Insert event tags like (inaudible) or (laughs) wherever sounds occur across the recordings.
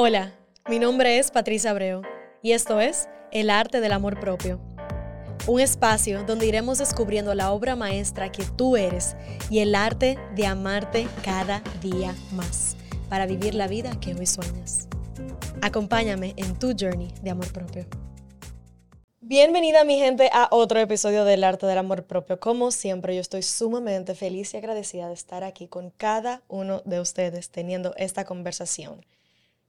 Hola, mi nombre es Patricia Abreu y esto es El Arte del Amor Propio. Un espacio donde iremos descubriendo la obra maestra que tú eres y el arte de amarte cada día más para vivir la vida que hoy sueñas. Acompáñame en tu journey de amor propio. Bienvenida mi gente a otro episodio del Arte del Amor Propio. Como siempre, yo estoy sumamente feliz y agradecida de estar aquí con cada uno de ustedes teniendo esta conversación.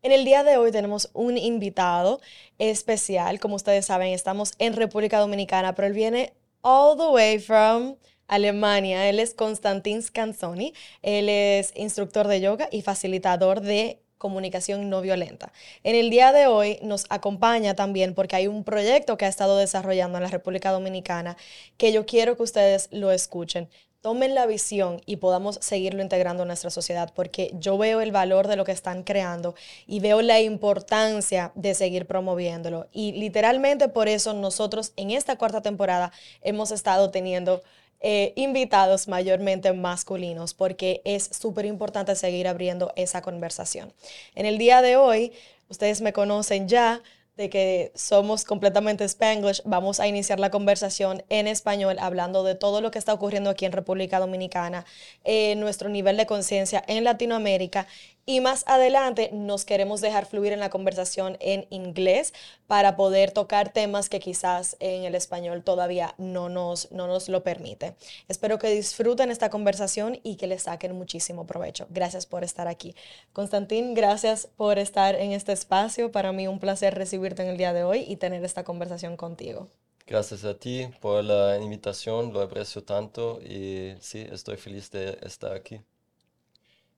En el día de hoy tenemos un invitado especial. Como ustedes saben, estamos en República Dominicana, pero él viene all the way from Alemania. Él es Constantin Scanzoni. Él es instructor de yoga y facilitador de comunicación no violenta. En el día de hoy nos acompaña también porque hay un proyecto que ha estado desarrollando en la República Dominicana que yo quiero que ustedes lo escuchen tomen la visión y podamos seguirlo integrando en nuestra sociedad, porque yo veo el valor de lo que están creando y veo la importancia de seguir promoviéndolo. Y literalmente por eso nosotros en esta cuarta temporada hemos estado teniendo eh, invitados mayormente masculinos, porque es súper importante seguir abriendo esa conversación. En el día de hoy, ustedes me conocen ya, de que somos completamente spanglish, vamos a iniciar la conversación en español hablando de todo lo que está ocurriendo aquí en República Dominicana, eh, nuestro nivel de conciencia en Latinoamérica y más adelante nos queremos dejar fluir en la conversación en inglés para poder tocar temas que quizás en el español todavía no nos, no nos lo permite. Espero que disfruten esta conversación y que le saquen muchísimo provecho. Gracias por estar aquí. Constantín, gracias por estar en este espacio. Para mí un placer recibirte en el día de hoy y tener esta conversación contigo. Gracias a ti por la invitación, lo aprecio tanto y sí, estoy feliz de estar aquí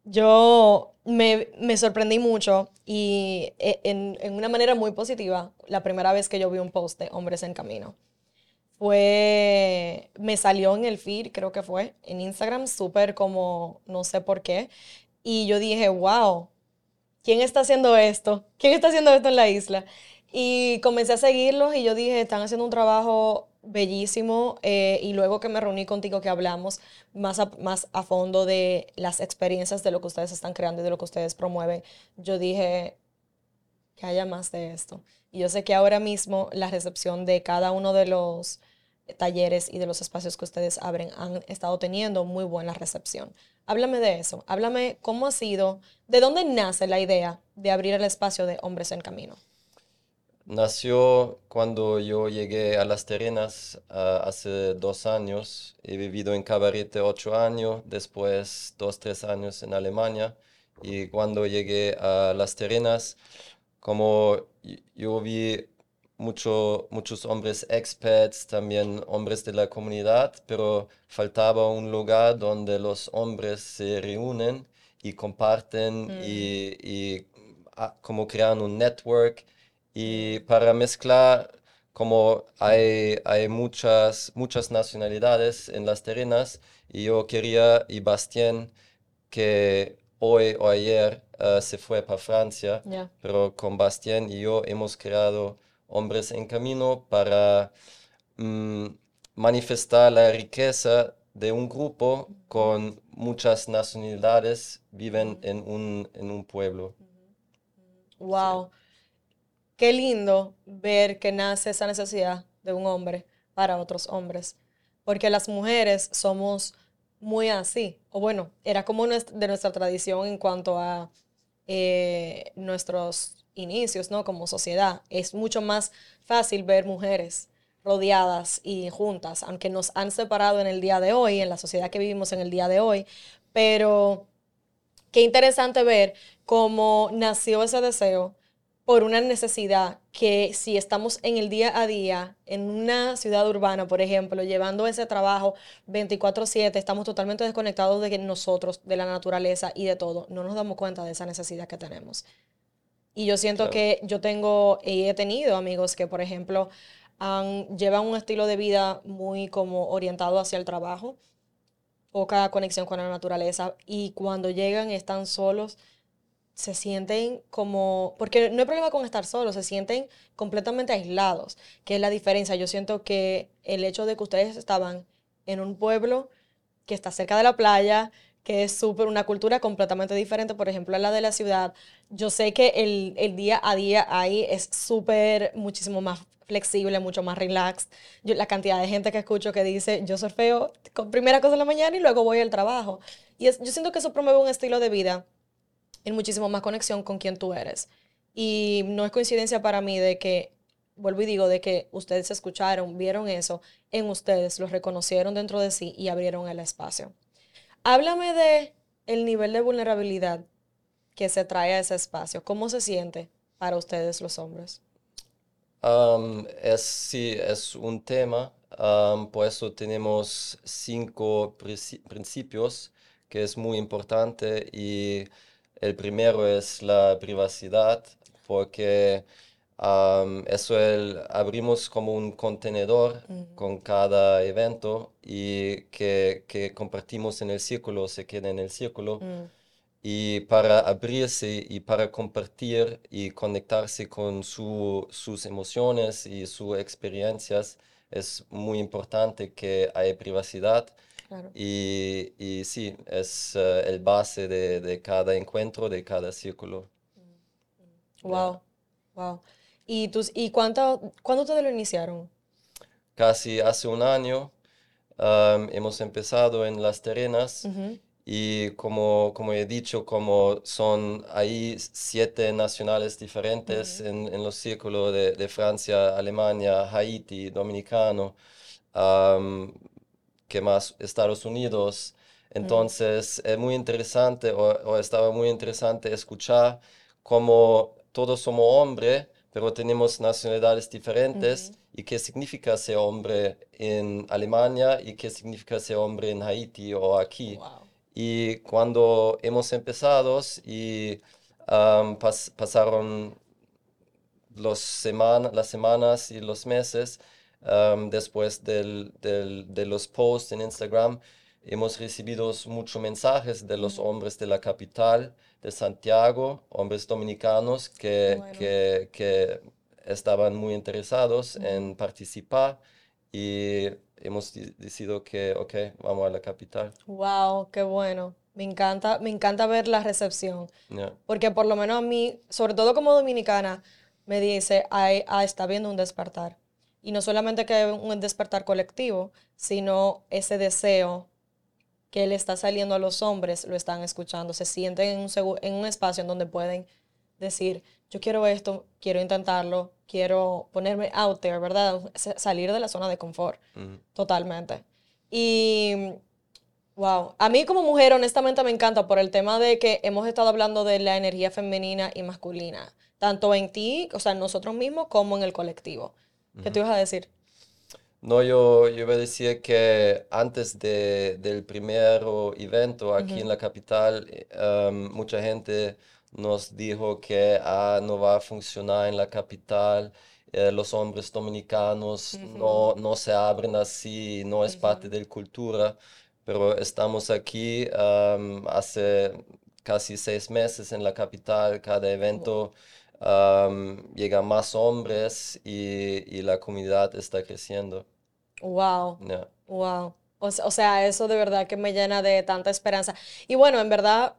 yo me, sorprendí mucho y e, en, una manera muy positiva la primera vez que yo vi un post de Hombres en Camino. Fue, me salió en el feed, creo que fue, en Instagram, súper como, no sé por qué. Y yo dije, wow, ¿quién está haciendo esto? ¿Quién está haciendo esto en la isla? Y comencé a seguirlos y yo dije, están haciendo un trabajo bellísimo eh, y luego que me reuní contigo que hablamos más a, más a fondo de las experiencias de lo que ustedes están creando y de lo que ustedes promueven, yo dije que haya más de esto. Y yo sé que ahora mismo la recepción de cada uno de los talleres y de los espacios que ustedes abren han estado teniendo muy buena recepción. Háblame de eso, háblame cómo ha sido, de dónde nace la idea de abrir el espacio de Hombres en Camino. Nació cuando yo llegué a Las Terrenas hace dos años. He vivido en Cabarete ocho años, después dos, tres años en Alemania. Y cuando llegué a Las Terrenas, como yo vi mucho, muchos hombres expats, también hombres de la comunidad, pero faltaba un lugar donde los hombres se reúnen y comparten mm. y, y ah, como crean un network y para mezclar, como hay, hay muchas, muchas nacionalidades en las terrenas, y yo quería, y Bastien, que hoy o ayer eh, se fue para Francia, pero con Bastien y yo hemos creado Hombres en Camino para mm, manifestar la riqueza de un grupo con muchas nacionalidades viven en un, en un pueblo. Wow qué lindo ver que nace esa necesidad de un hombre para otros hombres. Porque las mujeres somos muy así. O bueno, era como de nuestra tradición en cuanto a eh, nuestros inicios, ¿no? Como sociedad. Es mucho más fácil ver mujeres rodeadas y juntas, aunque nos han separado en el día de hoy, en la sociedad que vivimos en el día de hoy. Pero qué interesante ver cómo nació ese deseo por una necesidad que si estamos en el día a día, en una ciudad urbana, por ejemplo, llevando ese trabajo 24/7, estamos totalmente desconectados de nosotros, de la naturaleza y de todo. No nos damos cuenta de esa necesidad que tenemos. Y yo siento que yo tengo y he tenido amigos que, por ejemplo, llevan un estilo de vida muy como orientado hacia el trabajo, poca conexión con la naturaleza y cuando llegan están solos se sienten como, porque no hay problema con estar solos, se sienten completamente aislados, que es la diferencia. Yo siento que el hecho de que ustedes estaban en un pueblo que está cerca de la playa, que es súper una cultura completamente diferente, por ejemplo, a la de la ciudad. Yo sé que el, el día a día ahí es súper, muchísimo más flexible, mucho más relaxed. Yo, la cantidad de gente que escucho que dice, yo surfeo con primera cosa en la mañana y luego voy al trabajo. Y es, yo siento que eso promueve un estilo de vida en muchísimo más conexión con quien tú eres. Y no es coincidencia para mí de que, vuelvo y digo, de que ustedes escucharon, vieron eso en ustedes, lo reconocieron dentro de sí y abrieron el espacio. Háblame de el nivel de vulnerabilidad que se trae a ese espacio. ¿Cómo se siente para ustedes los hombres? es, sí, es un tema. por eso tenemos cinco principios que es muy importante y el primero es la privacidad porque eso el, abrimos como un contenedor con cada evento y que, que, compartimos en el círculo, se queda en el círculo. Mm. Y para abrirse y para compartir y conectarse con su, sus emociones y sus experiencias, es muy importante que haya privacidad. Y, y, sí, es eh, el base de, de, cada encuentro, de cada círculo. Wow, wow. ¿Y, tus, y cuánto, cuándo ustedes lo iniciaron? Casi hace un año. hemos empezado en Las Terrenas y como, como he dicho, como son ahí siete nacionales diferentes en, en, los círculos de, de, Francia, Alemania, Haití, Dominicano, que más Estados Unidos. Entonces es muy interesante o, o, estaba muy interesante escuchar cómo todos somos hombres pero tenemos nacionalidades diferentes y qué significa ser hombre en Alemania y qué significa ser hombre en Haití o aquí. Y cuando hemos empezado y pasaron los semana, las semanas y los meses después del, del, de los posts en Instagram, hemos recibido muchos mensajes de los hombres de la capital de Santiago, hombres dominicanos que, que, que estaban muy interesados en participar y hemos decidido que, ok, vamos a la capital. Wow, qué bueno. Me encanta, me encanta ver la recepción. Porque por lo menos a mí, sobre todo como dominicana, me dice, ah, está viendo un despertar. Y no solamente que un despertar colectivo, sino ese deseo que le está saliendo a los hombres lo están escuchando, se sienten en un, en un espacio en donde pueden decir, yo quiero esto, quiero intentarlo, quiero ponerme out there, ¿verdad? salir de la zona de confort, totalmente. Y, wow, a mí como mujer honestamente me encanta por el tema de que hemos estado hablando de la energía femenina y masculina, tanto en ti, o sea, en nosotros mismos, como en el colectivo. ¿Qué te ibas a decir? No, yo, yo iba a decir que antes de, del primer evento aquí en la capital, em, mucha gente nos dijo que ah, no va a funcionar en la capital, eh, los hombres dominicanos no, no se abren así, no es parte de la cultura, pero estamos aquí em, hace casi seis meses en la capital, cada evento llegan más hombres y, y, la comunidad está creciendo. Wow. Wow. O, sea, eso de verdad que me llena de tanta esperanza. Y bueno, en verdad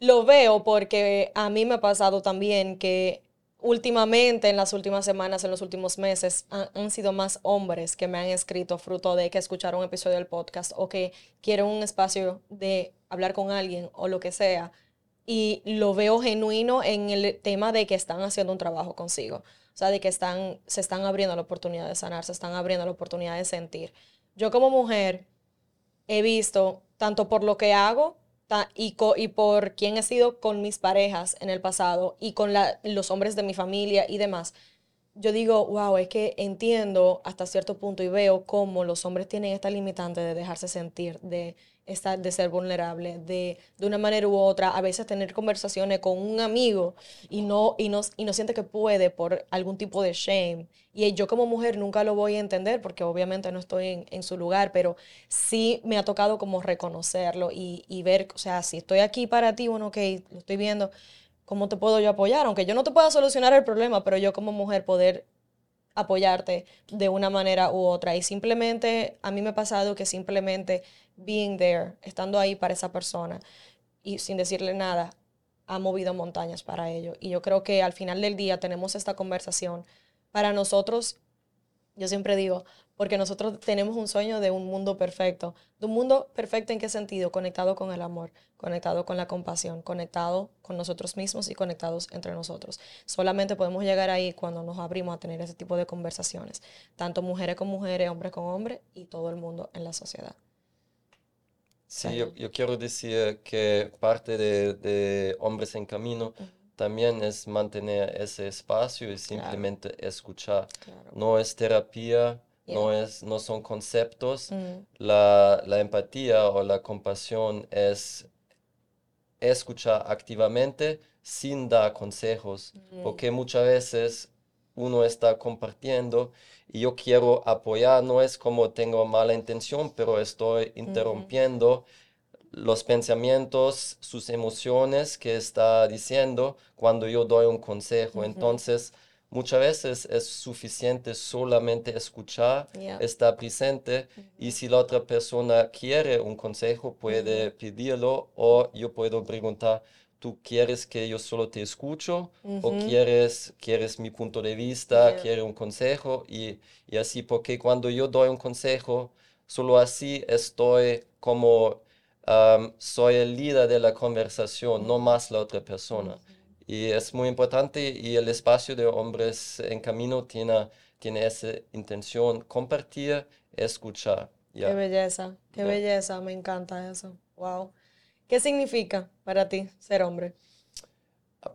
lo veo porque a mí me ha pasado también que últimamente, en las últimas semanas, en los últimos meses, han, han, sido más hombres que me han escrito fruto de que escucharon un episodio del podcast o que quieren un espacio de hablar con alguien o lo que sea y lo veo genuino en el tema de que están haciendo un trabajo consigo. O sea, de que están, se están abriendo la oportunidad de sanar, se están abriendo la oportunidad de sentir. Yo como mujer he visto, tanto por lo que hago y, y por quién he sido con mis parejas en el pasado y con los hombres de mi familia y demás, yo digo, wow, es que entiendo hasta cierto punto y veo cómo los hombres tienen esta limitante de dejarse sentir, de estar, de ser vulnerable, de, de una manera u otra, a veces tener conversaciones con un amigo y no, y no, y no siente que puede por algún tipo de shame. Y yo como mujer nunca lo voy a entender porque obviamente no estoy en, en su lugar, pero sí me ha tocado como reconocerlo y, y, ver, o sea, si estoy aquí para ti, bueno, ok, lo estoy viendo, ¿cómo te puedo yo apoyar? Aunque yo no te pueda solucionar el problema, pero yo como mujer poder apoyarte de una manera u otra. Y simplemente, a mí me ha pasado que simplemente being there, estando ahí para esa persona y sin decirle nada, ha movido montañas para ello. Y yo creo que al final del día tenemos esta conversación. Para nosotros, yo siempre digo, porque nosotros tenemos un sueño de un mundo perfecto. ¿De un mundo perfecto en qué sentido? Conectado con el amor, conectado con la compasión, conectado con nosotros mismos y conectados entre nosotros. Solamente podemos llegar ahí cuando nos abrimos a tener ese tipo de conversaciones, tanto mujeres con mujeres, hombres con hombres y todo el mundo en la sociedad. Sí, yo, quiero decir que parte de, Hombres en Camino también es mantener ese espacio y simplemente escuchar. No es terapia, no, es, no son conceptos. Mm. La, empatía o la compasión es escuchar activamente sin dar consejos, mm. porque muchas veces uno está compartiendo y yo quiero apoyar, no es como tengo mala intención, pero estoy interrumpiendo los pensamientos, sus emociones que está diciendo cuando yo doy un consejo. Entonces, muchas veces es suficiente solamente escuchar, estar presente y si la otra persona quiere un consejo, puede pedirlo o yo puedo preguntar, ¿tú quieres que yo solo te escucho o quieres, quieres mi punto de vista, quieres un consejo? Y, y así, porque cuando yo doy un consejo, solo así estoy como soy el líder de la conversación, no más la otra persona. Y es muy importante y el espacio de hombres en camino tiene, tiene esa intención, compartir, escuchar. Qué belleza, qué belleza, me encanta eso. Wow. ¿Qué significa para ti ser hombre?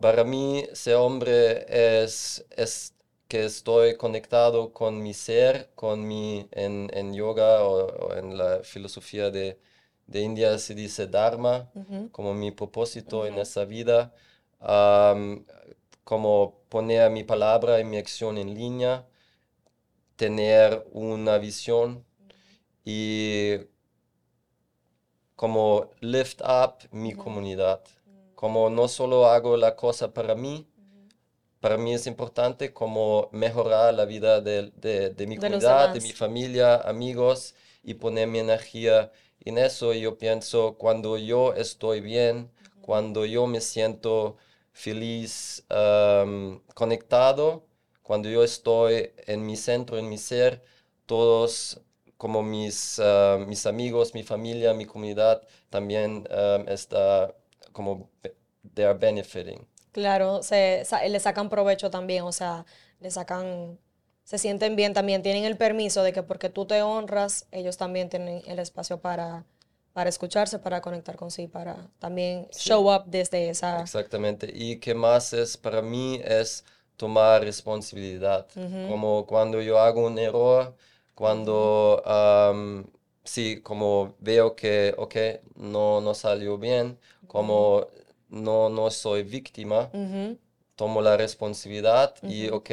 Para mí ser hombre es, es que estoy conectado con mi ser, con mi, en, en yoga o en la filosofía de, de India se dice Dharma, como mi propósito en esa vida, como poner mi palabra y mi acción en línea, tener una visión y como lift up mi comunidad. Como no solo hago la cosa para mí, para mí es importante como mejorar la vida de, mi comunidad, de mi familia, amigos y poner mi energía en eso. Yo pienso, cuando yo estoy bien, cuando yo me siento feliz, conectado, cuando yo estoy en mi centro, en mi ser, todos como mis, mis amigos, mi familia, mi comunidad, también está como, they are benefiting. Claro, se, le sacan provecho también, o sea, le sacan se sienten bien también, tienen el permiso de que porque tú te honras, ellos también tienen el espacio para, para escucharse, para conectar con sí, para también show up desde esa... Exactamente, y que más es para mí es tomar responsabilidad, como cuando yo hago un error, cuando... sí, como veo que, ok, no, no salió bien, como no, no soy víctima, tomo la responsabilidad y, ok,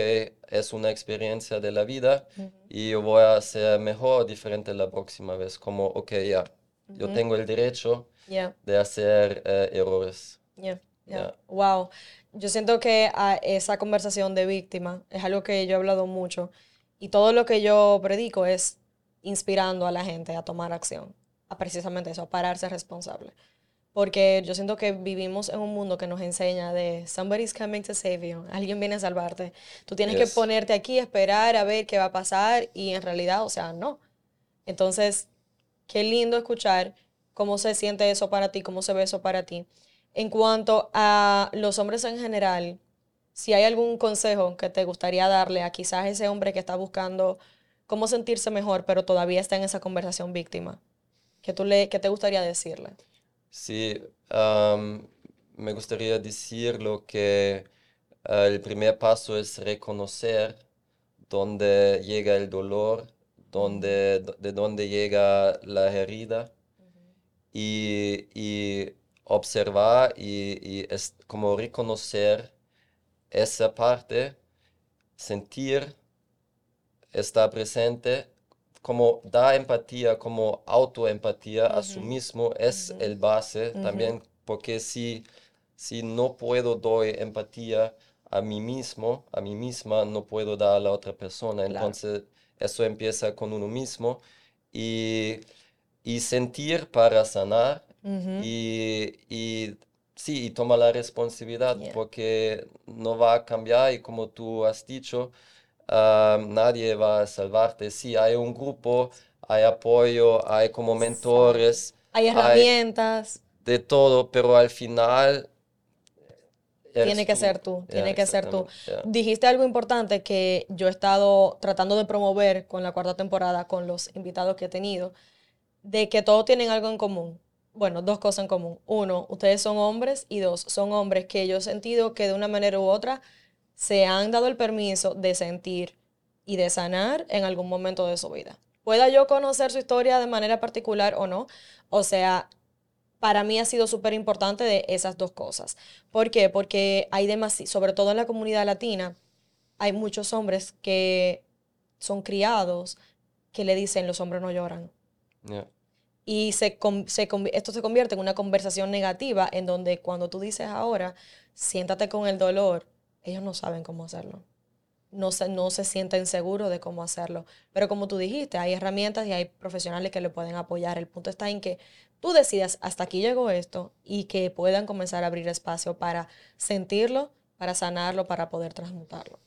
es una experiencia de la vida y yo voy a ser mejor, diferente la próxima vez, como, ok, ya, yo tengo el derecho de hacer eh, errores. Wow. Yo siento que ah, esa conversación de víctima es algo que yo he hablado mucho y todo lo que yo predico es inspirando a la gente a tomar acción, a precisamente eso, a pararse responsable porque yo siento que vivimos en un mundo que nos enseña de somebody's coming to save you, alguien viene a salvarte. Tú tienes que ponerte aquí, esperar a ver qué va a pasar y en realidad, o sea, no. Entonces, qué lindo escuchar cómo se siente eso para ti, cómo se ve eso para ti. En cuanto a los hombres en general, si hay algún consejo que te gustaría darle a quizás ese hombre que está buscando cómo sentirse mejor, pero todavía está en esa conversación víctima, ¿qué, tú le, qué te gustaría decirle? Sí, me gustaría decir lo que ah, el primer paso es reconocer dónde llega el dolor, dónde, de dónde llega la herida. Y, observar y, es como reconocer esa parte, sentir, estar presente como da empatía, como autoempatía a su mismo, es el base también, porque si, si no puedo doy empatía, a mí mismo, a mí misma, no puedo dar a la otra persona. Entonces, eso empieza con uno mismo y, y sentir para sanar y, y, sí, y toma la responsabilidad porque no va a cambiar y como tú has dicho, ah, nadie va a salvarte. Sí, hay un grupo, hay apoyo, hay como mentores. Hay herramientas. de todo, pero al final tiene que ser tú, tiene que ser tú. Dijiste algo importante que yo he estado tratando de promover con la cuarta temporada, con los invitados que he tenido, de que todos tienen algo en común. Bueno, dos cosas en común. Uno, ustedes son hombres y dos, son hombres que yo he sentido que de una manera u otra se han dado el permiso de sentir y de sanar en algún momento de su vida. Pueda yo conocer su historia de manera particular o no, o sea, para mí ha sido súper importante de esas dos cosas. ¿Por qué? Porque hay demasiado, sobre todo en la comunidad latina, hay muchos hombres que son criados que le dicen los hombres no lloran. Y se, se, esto se convierte en una conversación negativa en donde cuando tú dices ahora, siéntate con el dolor, ellos no saben cómo hacerlo. No se, no se sienten seguros de cómo hacerlo. Pero como tú dijiste, hay herramientas y hay profesionales que le pueden apoyar. El punto está en que tú decidas, hasta aquí llegó esto y que puedan comenzar a abrir espacio para sentirlo, para sanarlo, para poder transmutarlo.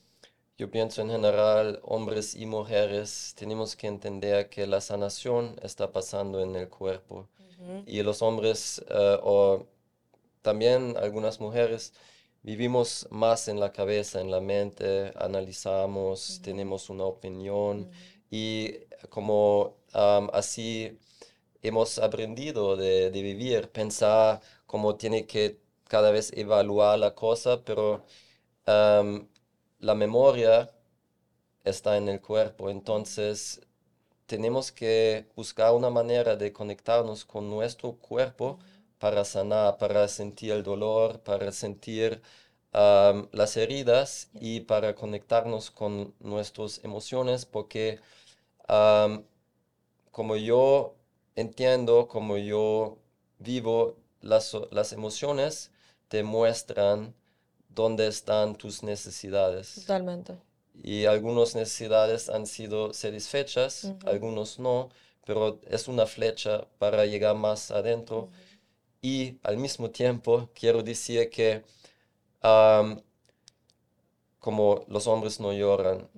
Yo pienso en general, hombres y mujeres, tenemos que entender que la sanación está pasando en el cuerpo. Y los hombres, eh, o también algunas mujeres, vivimos más en la cabeza, en la mente, analizamos, tenemos una opinión y como así hemos aprendido de, vivir, pensar cómo tiene que cada vez evaluar la cosa, pero la memoria está en el cuerpo, entonces tenemos que buscar una manera de conectarnos con nuestro cuerpo para sanar, para sentir el dolor, para sentir las heridas y para conectarnos con nuestras emociones, porque como yo entiendo como yo vivo, las, las emociones te muestran dónde están tus necesidades. Totalmente. Y algunas necesidades han sido satisfechas, algunos no, pero es una flecha para llegar más adentro. Y al mismo tiempo quiero decir que como los hombres no lloran,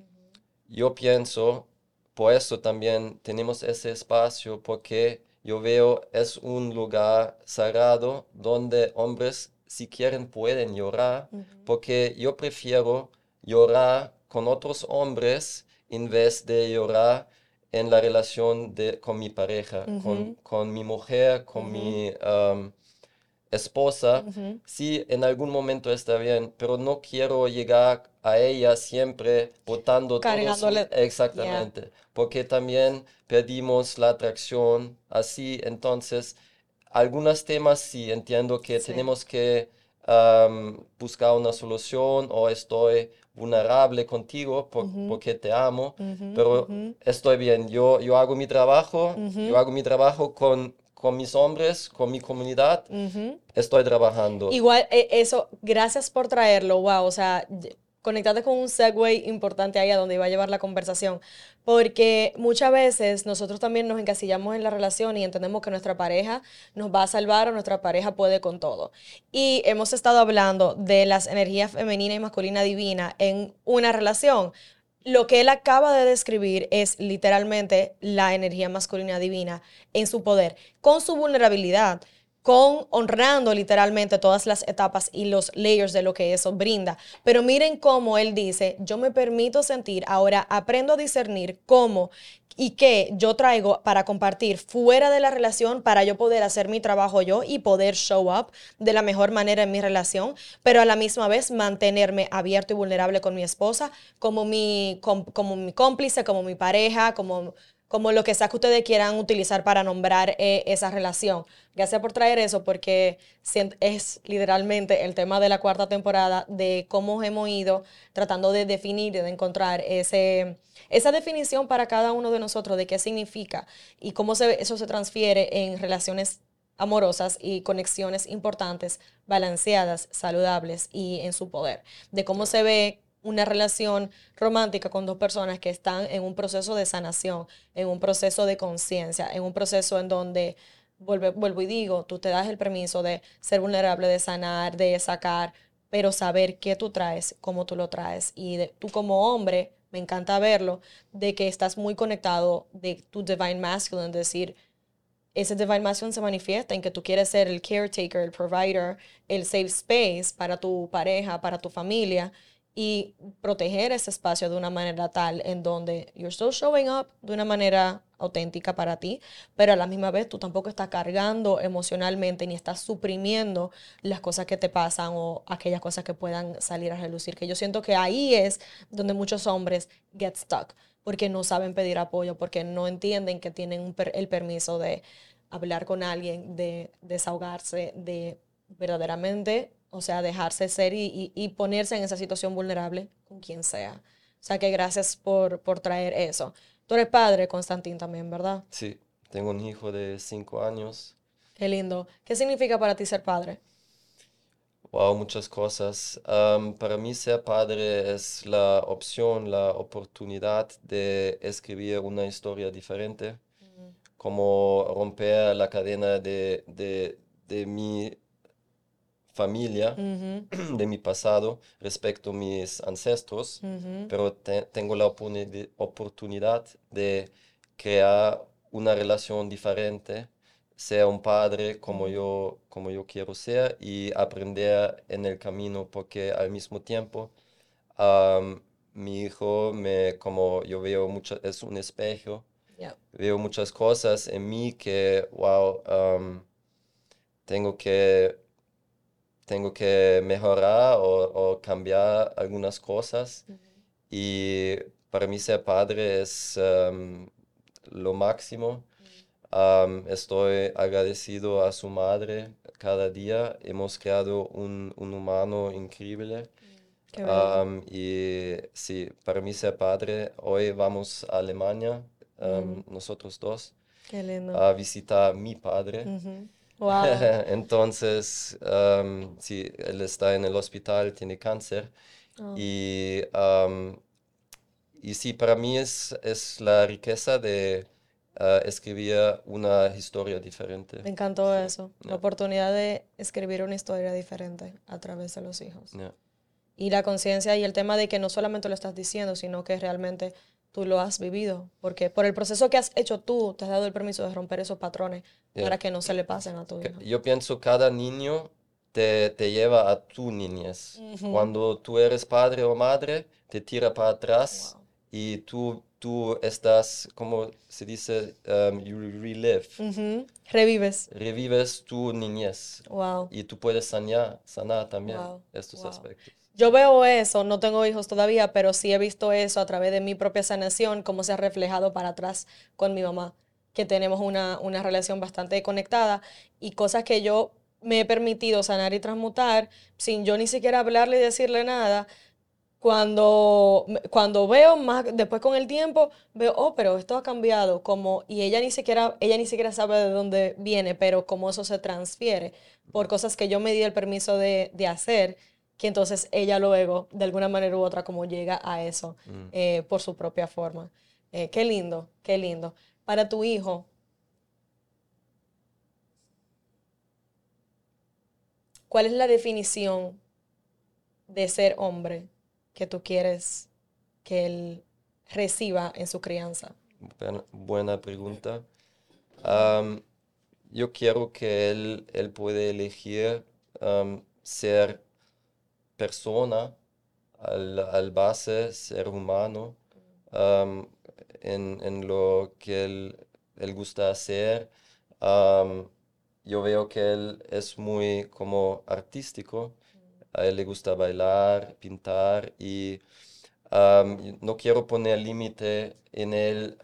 yo pienso por eso también tenemos ese espacio porque yo veo es un lugar sagrado donde hombres si quieren pueden llorar porque yo prefiero llorar con otros hombres en vez de llorar en la relación de, con mi pareja, con, mi mujer, con mi esposa. Sí, en algún momento está bien, pero no quiero llegar a ella siempre votando todo. Exactamente porque también perdimos la atracción así. Entonces, algunos temas sí entiendo que tenemos que buscar una solución o estoy vulnerable contigo porque te amo, pero estoy bien. Yo, yo hago mi trabajo, yo hago mi trabajo con, con mis hombres, con mi comunidad, estoy trabajando. Igual, e, eso, gracias por traerlo, wow, o sea, conectate con un segue importante ahí a donde iba a llevar la conversación, porque muchas veces nosotros también nos encasillamos en la relación y entendemos que nuestra pareja nos va a salvar o nuestra pareja puede con todo. Y hemos estado hablando de las energías femenina y masculina divina en una relación. Lo que él acaba de describir es literalmente la energía masculina divina en su poder, con su vulnerabilidad con honrando literalmente todas las etapas y los layers de lo que eso brinda. Pero miren cómo él dice, yo me permito sentir, ahora aprendo a discernir cómo y qué yo traigo para compartir fuera de la relación para yo poder hacer mi trabajo yo y poder show up de la mejor manera en mi relación, pero a la misma vez mantenerme abierto y vulnerable con mi esposa como mi, como mi cómplice, como mi pareja, como como lo que sea que ustedes quieran utilizar para nombrar eh, esa relación. Gracias por traer eso porque es literalmente el tema de la cuarta temporada de cómo hemos ido tratando de definir de encontrar ese, esa definición para cada uno de nosotros de qué significa y cómo se, eso se transfiere en relaciones amorosas y conexiones importantes, balanceadas, saludables y en su poder. De cómo se ve una relación romántica con dos personas que están en un proceso de sanación, en un proceso de conciencia, en un proceso en donde, vuelvo, vuelvo y digo, tú te das el permiso de ser vulnerable, de sanar, de sacar, pero saber qué tú traes, cómo tú lo traes. Y tú como hombre, me encanta verlo, de que estás muy conectado de tu divine masculine, es decir, ese divine masculine se manifiesta en que tú quieres ser el caretaker, el provider, el safe space para tu pareja, para tu familia y proteger ese espacio de una manera tal en donde you're still showing up de una manera auténtica para ti, pero a la misma vez tú tampoco estás cargando emocionalmente ni estás suprimiendo las cosas que te pasan o aquellas cosas que puedan salir a relucir, que yo siento que ahí es donde muchos hombres get stuck, porque no saben pedir apoyo, porque no entienden que tienen el permiso de hablar con alguien, de desahogarse, de verdaderamente o sea, dejarse ser y, ponerse en esa situación vulnerable con quien sea. O sea, que gracias por, por traer eso. Tú eres padre, Constantín, también, ¿verdad? Sí, tengo un hijo de cinco años. Qué lindo. ¿Qué significa para ti ser padre? Wow, muchas cosas. para mí ser padre es la opción, la oportunidad de escribir una historia diferente, como romper la cadena de, de, de mi familia (clears throat) de mi pasado respecto a mis ancestros, pero tengo la oportunidad de crear una relación diferente, sea un padre como yo, como yo quiero ser y aprender en el camino, porque al mismo tiempo mi hijo me, como yo veo mucho, es un espejo, veo muchas cosas en mí que, wow, tengo que tengo que mejorar o, cambiar algunas cosas. Y para mí ser padre es em, lo máximo. estoy agradecido a su madre cada día. Hemos creado un, humano increíble. y sí, para mí ser padre, hoy vamos a Alemania, nosotros dos, a visitar a mi padre. (laughs) Entonces, sí, él está en el hospital, tiene cáncer. Oh. Y, y sí, para mí es, es la riqueza de ah, escribir una historia diferente. Me encantó eso, la oportunidad de escribir una historia diferente a través de los hijos. Y la conciencia y el tema de que no solamente lo estás diciendo, sino que realmente tú lo has vivido, porque por el proceso que has hecho tú, te has dado el permiso de romper esos patrones para que no se le pasen a tu hijo. Yo pienso cada niño te, te lleva a tu niñez. Cuando tú eres padre o madre, te tira para atrás y tú, tú estás, como se dice, um, you relive. Revives. Revives tu niñez. Wow. Y tú puedes sanar, sanar también estos aspectos. Yo veo eso, no tengo hijos todavía, pero sí he visto eso a través de mi propia sanación, cómo se ha reflejado para atrás con mi mamá, que tenemos una, una relación bastante conectada y cosas que yo me he permitido sanar y transmutar sin yo ni siquiera hablarle y decirle nada. Cuando, cuando veo más, después con el tiempo, veo, oh, pero esto ha cambiado, como, y ella ni siquiera, ella ni siquiera sabe de dónde viene, pero cómo eso se transfiere por cosas que yo me di el permiso de, de hacer que entonces ella luego, de alguna manera u otra, como llega a eso mm. eh, por su propia forma. Eh, qué lindo, qué lindo. Para tu hijo, ¿cuál es la definición de ser hombre que tú quieres que él reciba en su crianza? Buena, pregunta. yo quiero que él, él puede elegir ser persona, al, al base ser humano, en, lo que él, gusta hacer. yo veo que él es muy como artístico, a él le gusta bailar, pintar y no quiero poner límite en él,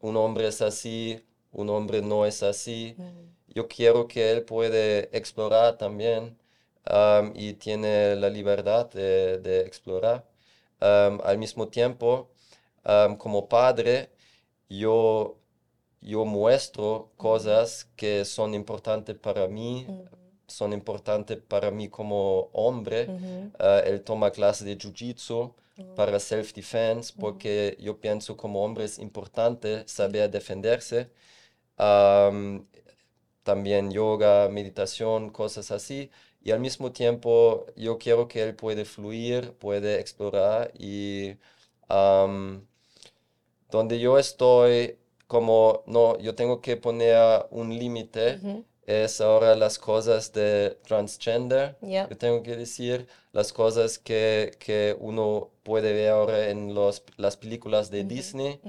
un hombre es así, un hombre no es así. Yo quiero que él puede explorar también y tiene la libertad de, explorar. al mismo tiempo, como padre, yo yo muestro cosas que son importantes para mí, son importantes para mí como hombre. Ah, él toma clases de jiu-jitsu para self-defense, porque yo pienso como hombre es importante saber defenderse. también yoga, meditación, cosas así. Y al mismo tiempo yo quiero que él puede fluir, puede explorar y donde yo estoy como, no, yo tengo que poner un límite, es ahora las cosas de transgender, yo tengo que decir las cosas que, que, uno puede ver ahora en los, las películas de Disney,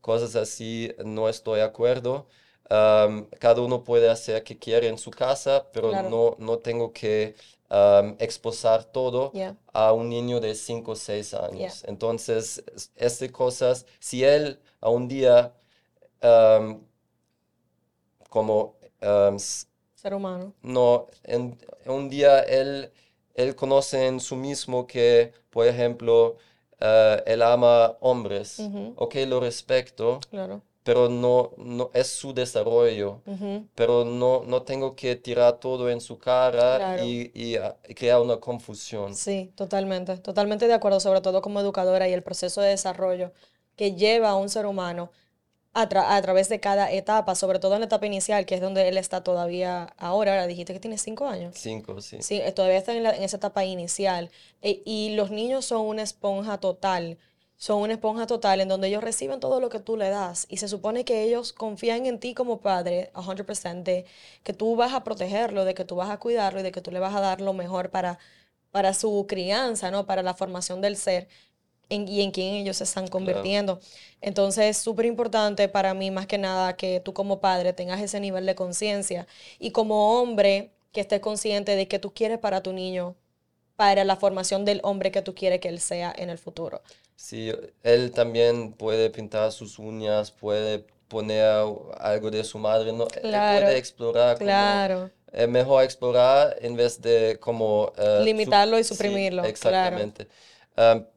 cosas así, no estoy de acuerdo. Cada uno puede hacer que quiere en su casa, pero no, no tengo que um, exposar todo a un niño de 5 o 6 años. Entonces, estas cosas, si él a un día, como... Ser humano. No, en, un día él, él conoce en su mismo que, por ejemplo, uh, él ama hombres. Ok, lo respeto. Claro pero no, no es su desarrollo, pero no, no tengo que tirar todo en su cara y, y, crear una confusión. Sí, totalmente, totalmente de acuerdo, sobre todo como educadora y el proceso de desarrollo que lleva a un ser humano a, a, través de cada etapa, sobre todo en la etapa inicial, que es donde él está todavía ahora. Ahora dijiste que tiene cinco años. Cinco, sí. Sí, todavía está en, en esa etapa inicial. E, y los niños son una esponja total son una esponja total en donde ellos reciben todo lo que tú le das y se supone que ellos confían en ti como padre 100% de que tú vas a protegerlo, de que tú vas a cuidarlo y de que tú le vas a dar lo mejor para, para su crianza, ¿no? Para la formación del ser y en quién ellos se están convirtiendo. Entonces es súper importante para mí más que nada que tú como padre tengas ese nivel de conciencia y como hombre que estés consciente de que tú quieres para tu niño, para la formación del hombre que tú quieres que él sea en el futuro. Sí, él también puede pintar sus uñas, puede poner algo de su madre, ¿no? Él puede explorar. Claro. es mejor explorar en vez de como... Eh, Limitarlo y suprimirlo. exactamente.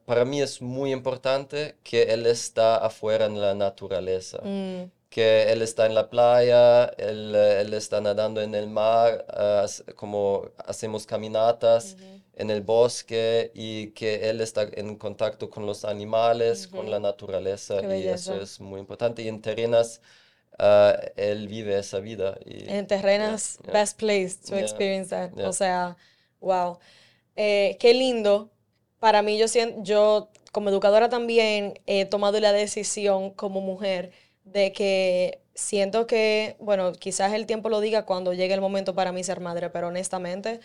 para mí es muy importante que él está afuera en la naturaleza. Mm. Que él está en la playa, él, él está nadando en el mar, ah, como hacemos caminatas en el bosque y que él está en contacto con los animales, con la naturaleza y eso es muy importante. Y en Terrenas ah, él vive esa vida. Y, en Terrenas, best place to experience that. O sea, wow. Eh, qué lindo. Para mí, yo, yo como educadora también he tomado la decisión como mujer de que siento que, bueno, quizás el tiempo lo diga cuando llegue el momento para mí ser madre, pero honestamente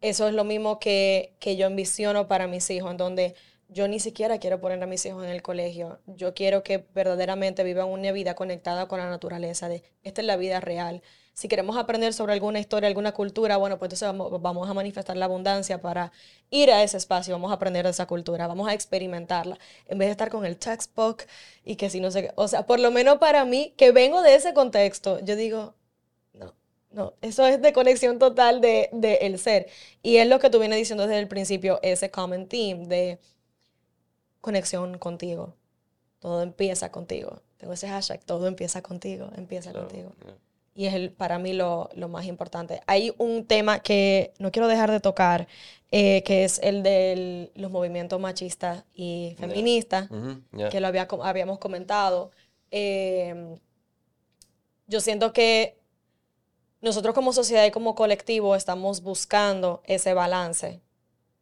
eso es lo mismo que, que yo ambiciono para mis hijos, en donde yo ni siquiera quiero poner a mis hijos en el colegio. Yo quiero que verdaderamente vivan una vida conectada con la naturaleza, de esta es la vida real. Si queremos aprender sobre alguna historia, alguna cultura, bueno, pues entonces vamos, vamos, a manifestar la abundancia para ir a ese espacio, vamos a aprender de esa cultura, vamos a experimentarla, en vez de estar con el textbook y que si no sé qué. O sea, por lo menos para mí, que vengo de ese contexto, yo digo, no, eso es de conexión total de, de, el ser. Y es lo que tú vienes diciendo desde el principio, ese common theme de conexión contigo. Todo empieza contigo. Tengo ese hashtag, todo empieza contigo, empieza contigo. Y es el, para mí lo, lo, más importante. Hay un tema que no quiero dejar de tocar, eh, que es el de los movimientos machistas y feministas, que lo había, habíamos comentado. Eh, yo siento que nosotros como sociedad y como colectivo estamos buscando ese balance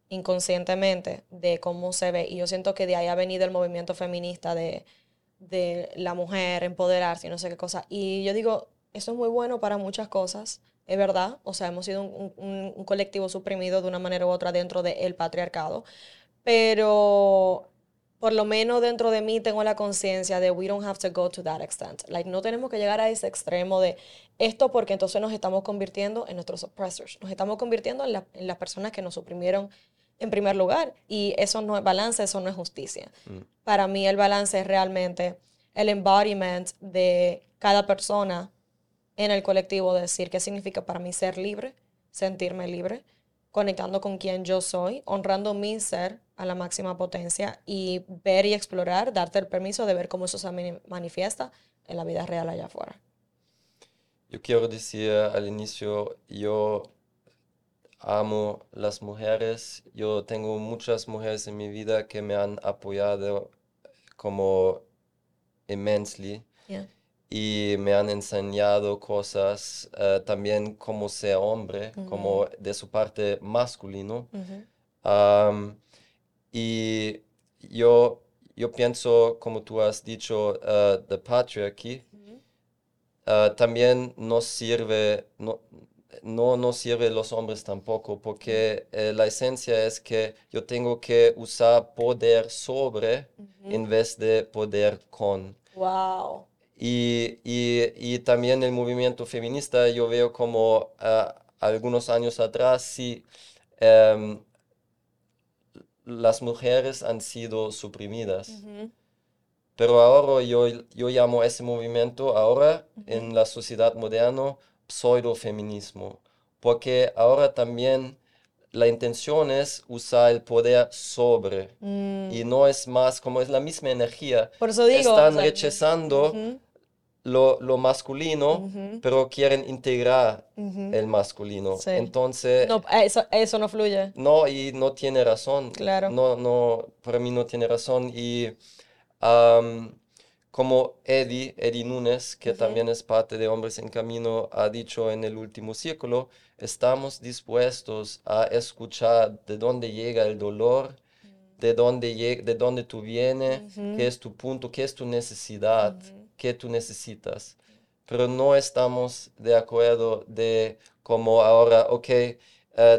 inconscientemente de cómo se ve. Y yo siento que de ahí ha venido el movimiento feminista de, la mujer, empoderarse y no sé qué cosa. Y yo digo, eso es muy bueno para muchas cosas, es verdad. O sea, hemos sido un, colectivo suprimido de una manera u otra dentro del patriarcado. Pero por lo menos dentro de mí tengo la conciencia de we don't have to go to that extent. Like, no tenemos que llegar a ese extremo de esto porque entonces nos estamos convirtiendo en nuestros oppressors. Nos estamos convirtiendo en, las personas que nos suprimieron en primer lugar. Y eso no es balance, eso no es justicia. Mm. Para mí el balance es realmente el embodiment de cada persona en el colectivo, decir qué significa para mí ser libre, sentirme libre, conectando con quien yo soy, honrando mi ser a la máxima potencia y ver y explorar, darte el permiso de ver cómo eso se manifiesta en la vida real allá afuera. Yo quiero decir al inicio, yo amo las mujeres. Yo tengo muchas mujeres en mi vida que me han apoyado como immensely y me han enseñado cosas uh, también como ser hombre, como de su parte masculino. um, y yo, yo pienso, como tú has dicho, the patriarchy uh, también nos sirve, no, no nos sirve los hombres tampoco, porque eh, la esencia es que yo tengo que usar poder sobre en vez de poder con. Wow. Y, y, y, también el movimiento feminista, yo veo como uh, algunos años atrás, sí, um, las mujeres han sido suprimidas. Uh -huh. Pero ahora yo, yo llamo ese movimiento, ahora uh -huh. en la sociedad moderna, pseudofeminismo, porque ahora también la intención es usar el poder sobre mm. y no es más como es la misma energía. Por eso digo, Están o sea, rechazando uh -huh. Lo, lo, masculino, Uh -huh. pero quieren integrar Ujú. el masculino. Sí. Entonces, No, eso, eso no fluye. no, y no tiene razón. Claro. No, no, para mí no tiene razón. Y am, como Eddie, Eddie Núñez, que Ujú. también es parte de Hombres en Camino, ha dicho en el último círculo, estamos dispuestos a escuchar de dónde llega el dolor, de dónde, de dónde tú vienes, Ujú. qué es tu punto, qué es tu necesidad, Ujú. Qué tú necesitas. Pero no estamos de acuerdo de como ahora, ok, eh,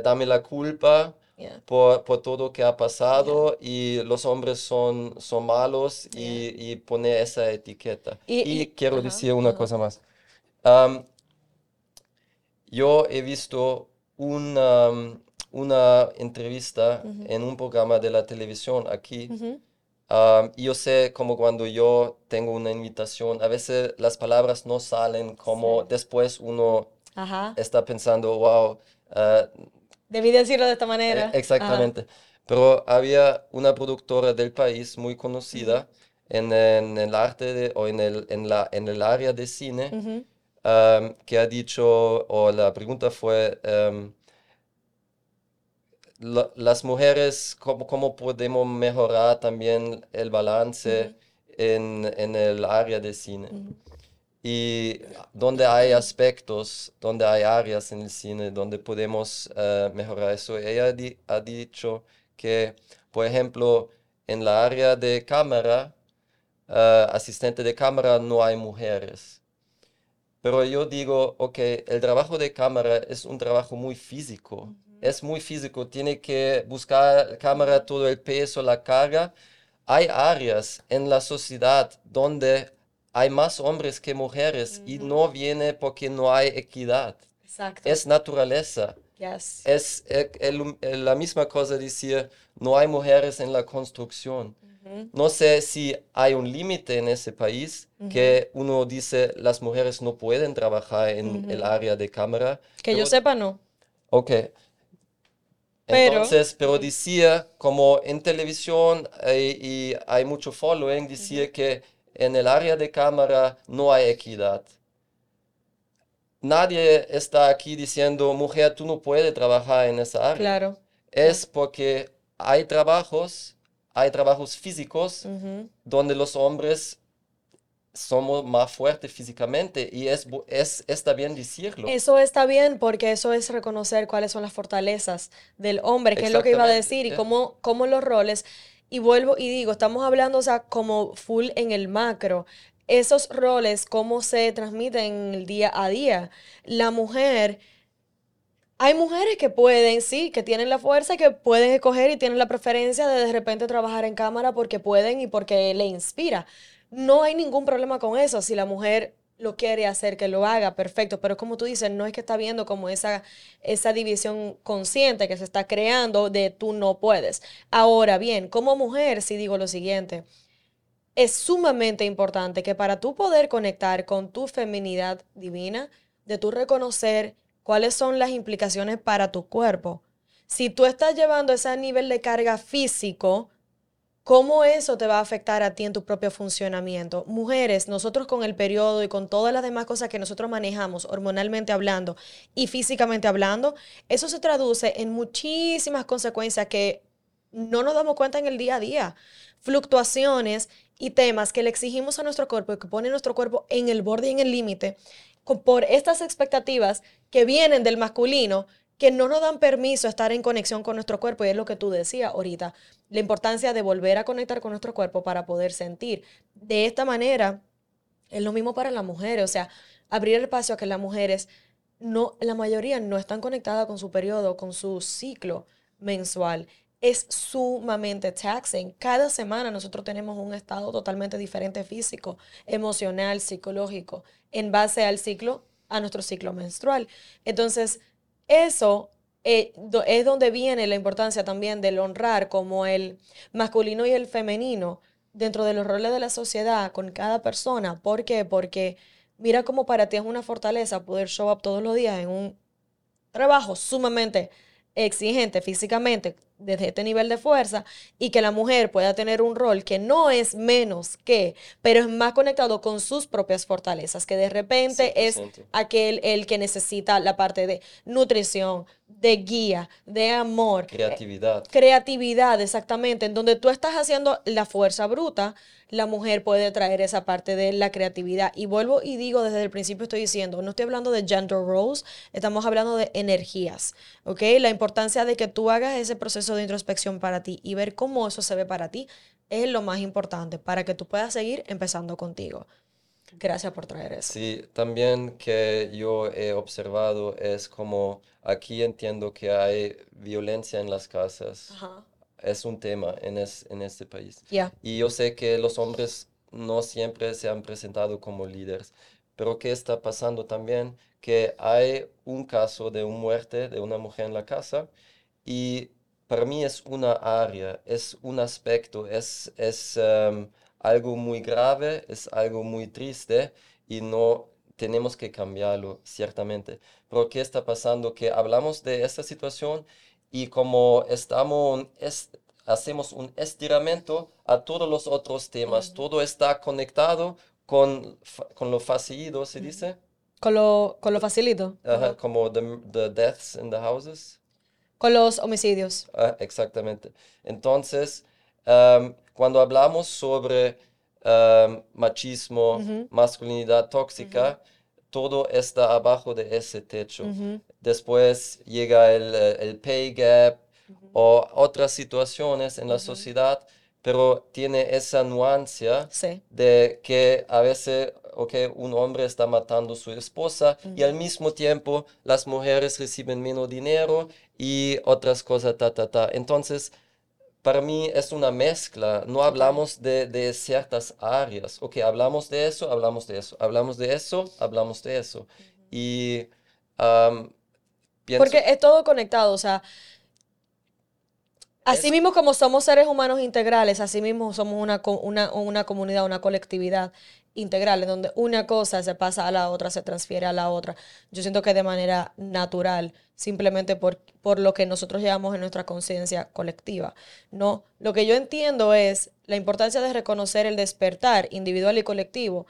dame la culpa Yeah. por, por todo que ha pasado y los hombres son, son malos y, y poner esa etiqueta. Y- Y, y- quiero decir una cosa más. Am, yo he visto una, una entrevista en un programa de la televisión aquí. Y yo sé como cuando yo tengo una invitación, a veces las palabras no salen como Sí. después uno Ajá. está pensando, wow, ah, Debí decirlo de esta manera. Ajá. exactamente. Pero había una productora del país muy conocida en, en el arte de- o en el, en la, en el área de cine Ujú. am, que ha dicho, o la pregunta fue, am, la- las mujeres, ¿cómo, cómo podemos mejorar también el balance en, en el área de cine? Y donde hay aspectos, donde hay áreas en el cine donde podemos eh, mejorar eso. Ella di- ha dicho que, por ejemplo, en la área de cámara, eh, asistente de cámara, no hay mujeres. Pero yo digo, ok, el trabajo de cámara es un trabajo muy físico. Es muy físico, tiene que buscar cámara, todo el peso, la carga. Hay áreas en la sociedad donde hay más hombres que mujeres y no viene porque no hay equidad. Exacto. Es naturaleza. Yes. Es eh, el- el- la misma cosa decir, no hay mujeres en la construcción. No sé si hay un límite en ese país que uno dice las mujeres no pueden trabajar en el área de cámara. Que yo sepa, no. Ok. Pero- Entonces, pero decía, como en televisión eh, y hay mucho following, decía que en el área de cámara no hay equidad. Nadie está aquí diciendo, mujer, tú no puedes trabajar en esa área. Claro. Es porque hay trabajos, hay trabajos físicos donde los hombres somos más fuertes físicamente y es, es, está bien decirlo. Eso está bien porque eso es reconocer cuáles son las fortalezas del hombre, que es lo que iba a decir, y yeah. cómo, cómo los roles. Y vuelvo y digo, estamos hablando, o sea, como full en el macro. Esos roles, cómo se transmiten el día a día. La mujer, hay mujeres que pueden, sí, que tienen la fuerza, que pueden escoger y tienen la preferencia de de repente trabajar en cámara porque pueden y porque le inspira. No hay ningún problema con eso. Si la mujer lo quiere hacer, que lo haga, perfecto. Pero como tú dices, no es que está viendo como esa, esa división consciente que se está creando de tú no puedes. Ahora bien, como mujer, sí digo lo siguiente. Es sumamente importante que para tú poder conectar con tu feminidad divina, de tú reconocer cuáles son las implicaciones para tu cuerpo. Si tú estás llevando ese nivel de carga físico, ¿Cómo eso te va a afectar a ti en tu propio funcionamiento? Mujeres, nosotros con el periodo y con todas las demás cosas que nosotros manejamos, hormonalmente hablando y físicamente hablando, eso se traduce en muchísimas consecuencias que no nos damos cuenta en el día a día. Fluctuaciones y temas que le exigimos a nuestro cuerpo y que ponen nuestro cuerpo en el borde y en el límite por estas expectativas que vienen del masculino que no nos dan permiso a estar en conexión con nuestro cuerpo, y es lo que tú decías ahorita, la importancia de volver a conectar con nuestro cuerpo para poder sentir. De esta manera, es lo mismo para las mujeres, o sea, abrir el espacio a que las mujeres, no, la mayoría no están conectadas con su periodo, con su ciclo mensual. Es sumamente taxing. Cada semana nosotros tenemos un estado totalmente diferente físico, emocional, psicológico, en base al ciclo, a nuestro ciclo menstrual. Entonces, eso eh, es donde viene la importancia también del honrar como el masculino y el femenino dentro de los roles de la sociedad con cada persona. ¿Por qué? Porque mira cómo para ti es una fortaleza poder show up todos los días en un trabajo sumamente exigente físicamente desde este nivel de fuerza y que la mujer pueda tener un rol que no es menos que, pero es más conectado con sus propias fortalezas, que de repente es aquel el que necesita la parte de nutrición, de guía, de amor. Creatividad. creatividad, exactamente. En donde tú estás haciendo la fuerza bruta, la mujer puede traer esa parte de la creatividad. Y vuelvo y digo, desde el principio estoy diciendo, no estoy hablando de gender roles, estamos hablando de energías, ¿ok? La importancia de que tú hagas ese proceso de introspección para ti y ver cómo eso se ve para ti es lo más importante para que tú puedas seguir empezando contigo. Gracias por traer eso. Sí, también que yo he observado es como aquí entiendo que hay violencia en las casas. Es un tema en, en este país. Y yo sé que los hombres no siempre se han presentado como líderes. Pero ¿qué está pasando también? Que hay un caso de una muerte de una mujer en la casa y para mí es una área, es un aspecto, es, es em, algo muy grave, es algo muy triste y no tenemos que cambiarlo, ciertamente. Pero ¿qué está pasando? Que hablamos de esta situación y como estamos, hacemos un estiramiento a todos los otros temas, todo está conectado con, con lo facilito, ¿se dice? Con lo, con lo facilito. como the, deaths in the houses. Con los homicidios. Ah, exactamente. Entonces, um, cuando hablamos sobre um, machismo, masculinidad tóxica, todo está abajo de ese techo. Después llega el, el pay gap o otras situaciones en la sociedad, pero tiene esa nuancia de que a veces okay, un hombre está matando a su esposa y al mismo tiempo las mujeres reciben menos dinero y otras cosas, ta, ta, ta. Entonces, para mí es una mezcla, no hablamos de, de, ciertas áreas, ok, hablamos de eso, hablamos de eso, hablamos de eso, hablamos de eso. Y pienso... Porque es todo conectado, o sea, así mismo como somos seres humanos integrales, así mismo somos una, una, una comunidad, una colectividad integral, en donde una cosa se pasa a la otra, se transfiere a la otra. Yo siento que de manera natural, simplemente por, por lo que nosotros llevamos en nuestra conciencia colectiva. No, lo que yo entiendo es la importancia de reconocer el despertar individual y colectivo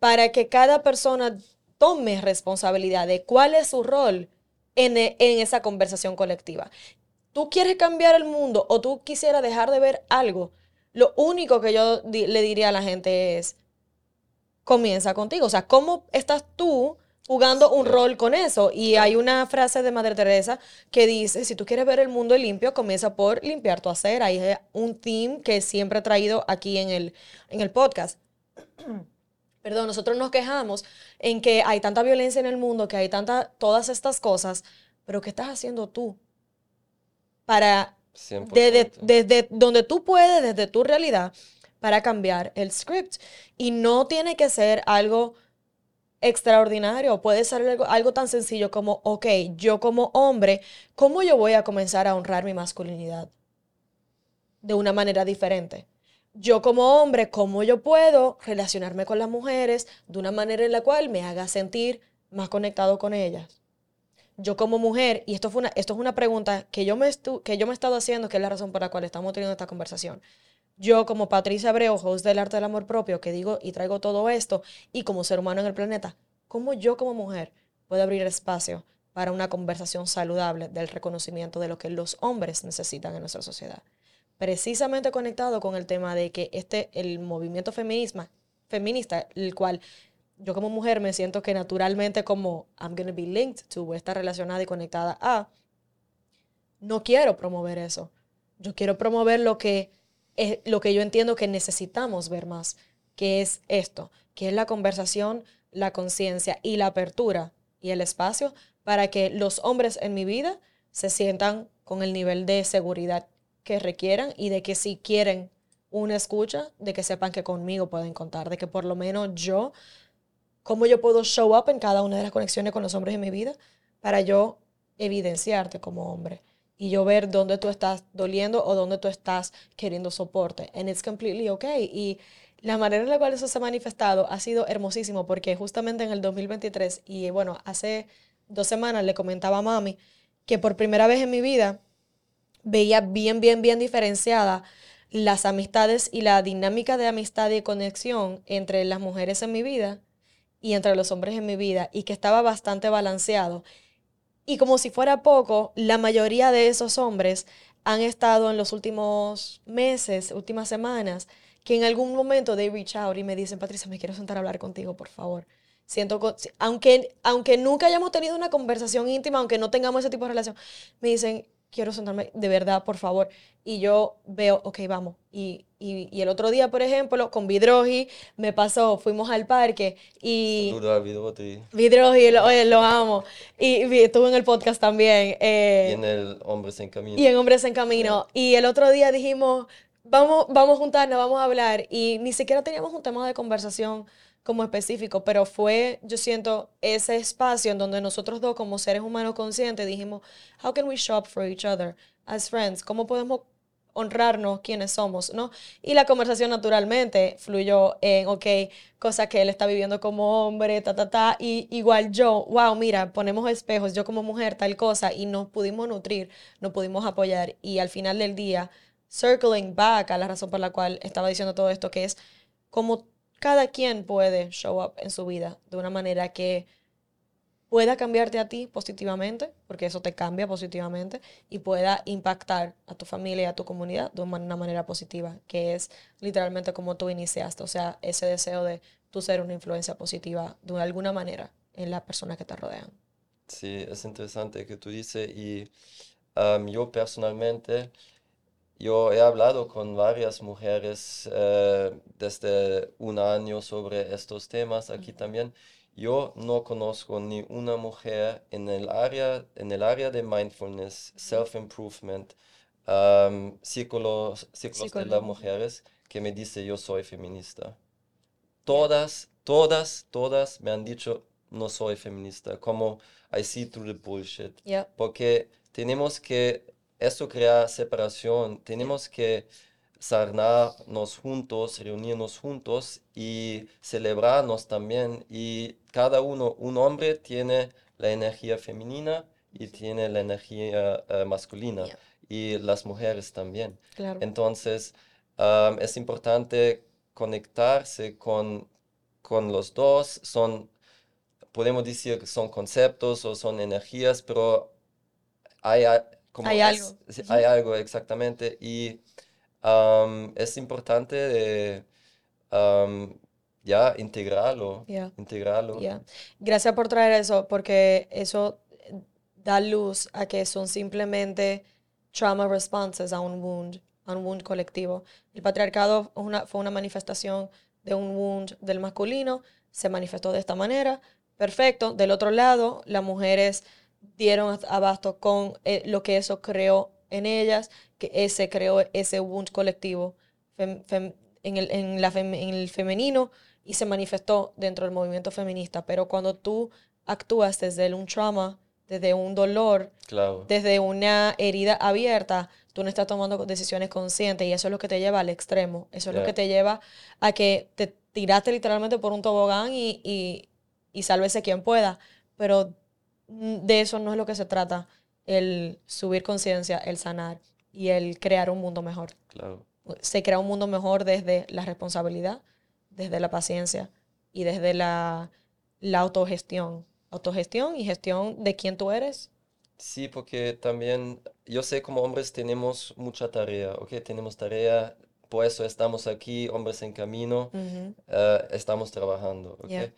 para que cada persona tome responsabilidad de cuál es su rol en, en esa conversación colectiva. Tú quieres cambiar el mundo o tú quisieras dejar de ver algo. Lo único que yo le diría a la gente es, comienza contigo. O sea, ¿cómo estás tú jugando un rol con eso? Y hay una frase de Madre Teresa que dice, si tú quieres ver el mundo limpio, comienza por limpiar tu acera. Y es un team que siempre he traído aquí en el, en el podcast. (clears throat) Perdón, nosotros nos quejamos en que hay tanta violencia en el mundo, que hay tanta, todas estas cosas, pero ¿qué estás haciendo tú? Para, desde, desde donde tú puedes, desde tu realidad, para cambiar el script. Y no tiene que ser algo extraordinario, puede ser algo, algo, tan sencillo como, ok, yo como hombre, ¿cómo yo voy a comenzar a honrar mi masculinidad? De una manera diferente. Yo como hombre, ¿cómo yo puedo relacionarme con las mujeres de una manera en la cual me haga sentir más conectado con ellas? Yo como mujer, y esto, fue una, esto es una pregunta que yo, me que yo me he estado haciendo, que es la razón por la cual estamos teniendo esta conversación yo como Patricia Abreu, host del arte del amor propio, que digo y traigo todo esto, y como ser humano en el planeta, ¿cómo yo como mujer puedo abrir espacio para una conversación saludable del reconocimiento de lo que los hombres necesitan en nuestra sociedad? Precisamente conectado con el tema de que este, el movimiento feminismo, feminista, el cual yo como mujer me siento que naturalmente como I'm going to be linked to, está relacionada y conectada a, no quiero promover eso. Yo quiero promover lo que es lo que yo entiendo que necesitamos ver más, que es esto, que es la conversación, la conciencia y la apertura y el espacio para que los hombres en mi vida se sientan con el nivel de seguridad que requieran y de que si quieren una escucha, de que sepan que conmigo pueden contar, de que por lo menos yo, cómo yo puedo show up en cada una de las conexiones con los hombres en mi vida para yo evidenciarte como hombre y yo ver dónde tú estás doliendo o dónde tú estás queriendo soporte. And it's completely okay. Y la manera en la cual eso se ha manifestado ha sido hermosísimo porque justamente en el 2023 y bueno, hace dos semanas le comentaba a mami que por primera vez en mi vida veía bien, bien, bien diferenciada las amistades y la dinámica de amistad y conexión entre las mujeres en mi vida y entre los hombres en mi vida y que estaba bastante balanceado y como si fuera poco, la mayoría de esos hombres han estado en los últimos meses, últimas semanas, que en algún momento they reach out y me dicen, Patricia, me quiero sentar a hablar contigo, por favor. Siento, aunque, aunque nunca hayamos tenido una conversación íntima, aunque no tengamos ese tipo de relación, me dicen, quiero sentarme de verdad, por favor. Y yo veo, ok, vamos. Y, y, el otro día, por ejemplo, con Vidroji, me pasó, fuimos al parque y... Vidroji. Vidroji, lo, oye, lo amo. Y, estuvo en el podcast también. Eh, y en el Hombres en Camino. Y en Hombres en Camino. Y el otro día dijimos, vamos, vamos a juntarnos, vamos a hablar. Y ni siquiera teníamos un tema de conversación como específico, pero fue, yo siento, ese espacio en donde nosotros dos como seres humanos conscientes dijimos, how can we shop for each other as friends? ¿Cómo podemos honrarnos quienes somos, ¿no? Y la conversación naturalmente fluyó en, ok, cosas que él está viviendo como hombre, ta, ta, ta, y igual yo, wow, mira, ponemos espejos, yo como mujer, tal cosa, y nos pudimos nutrir, nos pudimos apoyar, y al final del día, circling back a la razón por la cual estaba diciendo todo esto, que es como cada quien puede show up en su vida de una manera que pueda cambiarte a ti positivamente, porque eso te cambia positivamente, y pueda impactar a tu familia y a tu comunidad de una manera positiva, que es literalmente como tú iniciaste, o sea, ese deseo de tú ser una influencia positiva de alguna manera en las personas que te rodean. Sí, es interesante que tú dices y yo personalmente yo he hablado con varias mujeres eh, desde un año sobre estos temas aquí también. Yo no conozco ni una mujer en el área, en el área de mindfulness, self-improvement, ciclos, ciclos de las mujeres que me dice yo soy feminista. Todas, todas, todas me han dicho no soy feminista, como I see through the bullshit. Porque tenemos que eso crea separación. Tenemos que sanarnos juntos, reunirnos juntos y celebrarnos también. Y cada uno, un hombre tiene la energía femenina y tiene la energía eh, masculina. Y las mujeres también. Entonces, es importante conectarse con, con los dos. Son, podemos decir que son conceptos o son energías, pero hay, hay algo. Hay algo, exactamente. Y es importante ya integrarlo. integrarlo. Gracias por traer eso, porque eso da luz a que son simplemente trauma responses a un wound, a un wound colectivo. El patriarcado una, fue una manifestación de un wound del masculino, se manifestó de esta manera, perfecto. Del otro lado, las mujeres dieron abasto con eh, lo que eso creó en ellas, que ese creó ese wound colectivo en, el, en, la en el femenino y se manifestó dentro del movimiento feminista. Pero cuando tú actúas desde un trauma, desde un dolor, desde una herida abierta, tú no estás tomando decisiones conscientes y eso es lo que te lleva al extremo. Eso es lo que te lleva a que te tiraste literalmente por un tobogán y, y, y sálvese quien pueda. Pero de eso no es lo que se trata, el subir conciencia, el sanar y el crear un mundo mejor. Claro. se crea un mundo mejor desde la responsabilidad, desde la paciencia y desde la, la autogestión. Autogestión y gestión de quién tú eres. Sí, porque también yo sé como hombres tenemos mucha tarea, ¿ok? Tenemos tarea, por eso estamos aquí, hombres en camino, eh, estamos trabajando, ¿ok?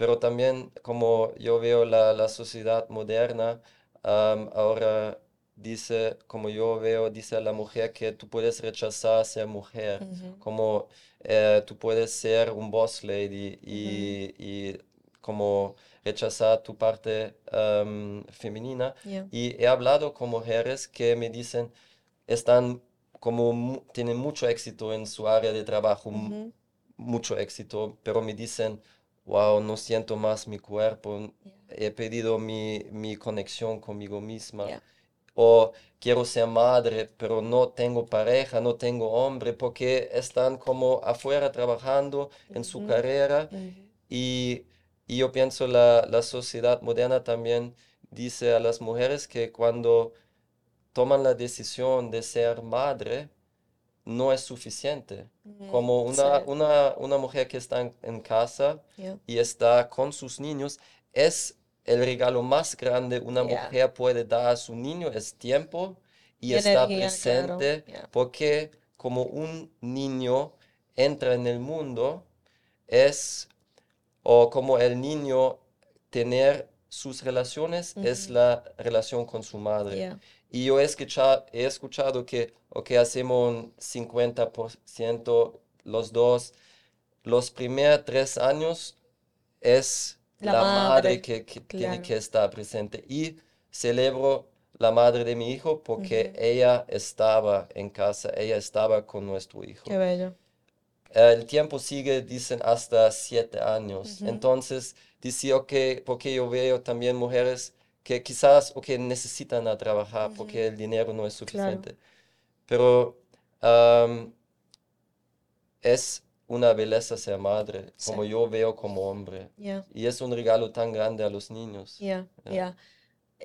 Pero también como yo veo la, la sociedad moderna, ahora dice, como yo veo, dice a la mujer que tú puedes rechazar ser mujer, como eh, tú puedes ser un boss lady y, y como rechazar tu parte femenina. Y he hablado con mujeres que me dicen, están como, tienen mucho éxito en su área de trabajo, mucho éxito, pero me dicen, wow, no siento más mi cuerpo, he perdido mi, mi, conexión conmigo misma. O quiero ser madre, pero no tengo pareja, no tengo hombre, porque están como afuera trabajando en su carrera. y, y, yo pienso la, la sociedad moderna también dice a las mujeres que cuando toman la decisión de ser madre, no es suficiente. Como una, una, una, mujer que está en, casa y está con sus niños, es el regalo más grande una mujer puede dar a su niño, es tiempo y, estar presente, porque como un niño entra en el mundo, es, o como el niño tener sus relaciones, es la relación con su madre. Y yo he escuchado, he escuchado que, ok, hacemos un 50% los dos. Los primeros tres años es la, madre, que, tiene que estar presente. Y celebro la madre de mi hijo porque ella estaba en casa, ella estaba con nuestro hijo. Qué bello. El tiempo sigue, dicen, hasta siete años. Entonces, dice, ok, porque yo veo también mujeres que quizás o que necesitan a trabajar porque el dinero no es suficiente. Pero es una belleza ser madre, como yo veo como hombre. Y es un regalo tan grande a los niños. Ya, ya.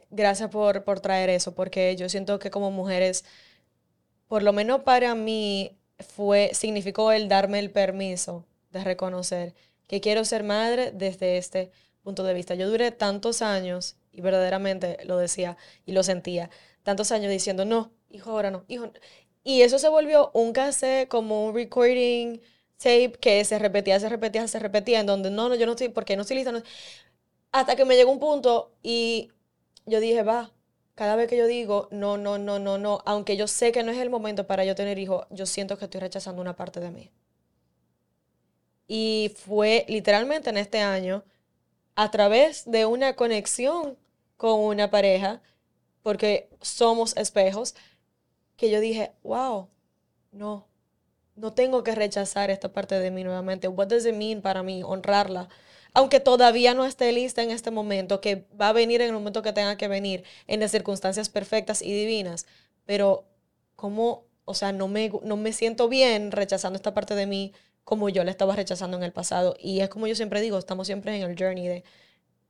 Gracias por, por traer eso, porque yo siento que como mujeres, por lo menos para mí, fue, significó el darme el permiso de reconocer que quiero ser madre desde este punto de vista. Yo duré tantos años y verdaderamente lo decía y lo sentía. Tantos años diciendo, no, hijo, ahora no, hijo. Y eso se volvió un cassette, como un recording tape que se repetía, se repetía, se repetía, en donde no, no, yo no estoy, porque no estoy lista. Hasta que me llegó un punto y yo dije, va, cada vez que yo digo, no, no, no, no, no, aunque yo sé que no es el momento para yo tener hijos, yo siento que estoy rechazando una parte de mí. Y fue literalmente en este año, a través de una conexión con una pareja, porque somos espejos, que yo dije, wow, no, no tengo que rechazar esta parte de mí nuevamente. What does it mean para mí honrarla? Aunque todavía no esté lista en este momento, que va a venir en el momento que tenga que venir, en las circunstancias perfectas y divinas, pero como, o sea, no me, no me siento bien rechazando esta parte de mí como yo la estaba rechazando en el pasado. Y es como yo siempre digo, estamos siempre en el journey de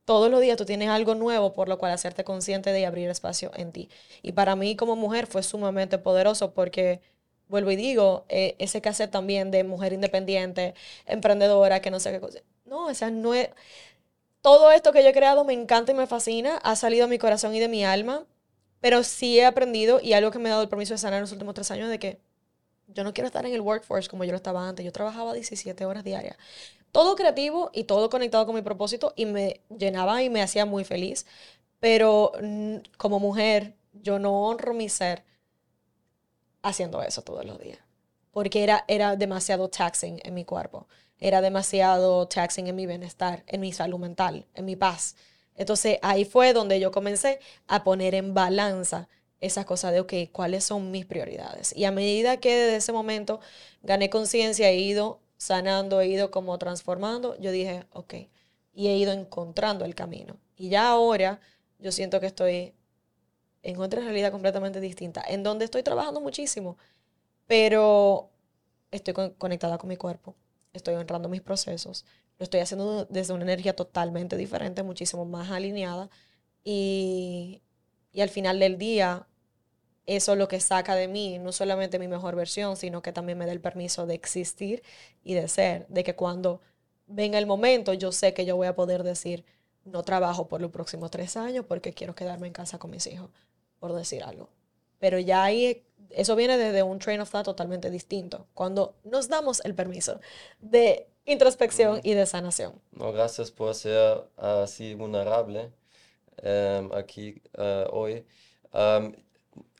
todos los días tú tienes algo nuevo por lo cual hacerte consciente de abrir espacio en ti. Y para mí como mujer fue sumamente poderoso porque, vuelvo y digo, eh, ese cassette también de mujer independiente, emprendedora, que no sé qué cosa. No, esa no es... Todo esto que yo he creado me encanta y me fascina, ha salido de mi corazón y de mi alma, pero sí he aprendido y algo que me ha dado el permiso de sanar en los últimos tres años de que yo no quiero estar en el workforce como yo lo estaba antes. Yo trabajaba 17 horas diarias todo creativo y todo conectado con mi propósito y me llenaba y me hacía muy feliz. Pero mm, como mujer, yo no honro mi ser haciendo eso todos los días. Porque era, era demasiado taxing en mi cuerpo. Era demasiado taxing en mi bienestar, en mi salud mental, en mi paz. Entonces ahí fue donde yo comencé a poner en balanza esas cosas de, ok, ¿cuáles son mis prioridades? Y a medida que desde ese momento gané conciencia, he ido sanando, he ido como transformando, yo dije, ok, y he ido encontrando el camino. Y ya ahora yo siento que estoy en otra realidad completamente distinta, en donde estoy trabajando muchísimo, pero estoy conectada con mi cuerpo, estoy honrando mis procesos, lo estoy haciendo desde una energía totalmente diferente, muchísimo más alineada y, y al final del día eso es lo que saca de mí, no solamente mi mejor versión, sino que también me da el permiso de existir y de ser, de que cuando venga el momento, yo sé que yo voy a poder decir, no trabajo por los próximos tres años porque quiero quedarme en casa con mis hijos, por decir algo. Pero ya ahí, eso viene desde un train of thought totalmente distinto, cuando nos damos el permiso de introspección y de sanación. No, gracias por ser así vulnerable em, aquí eh, hoy.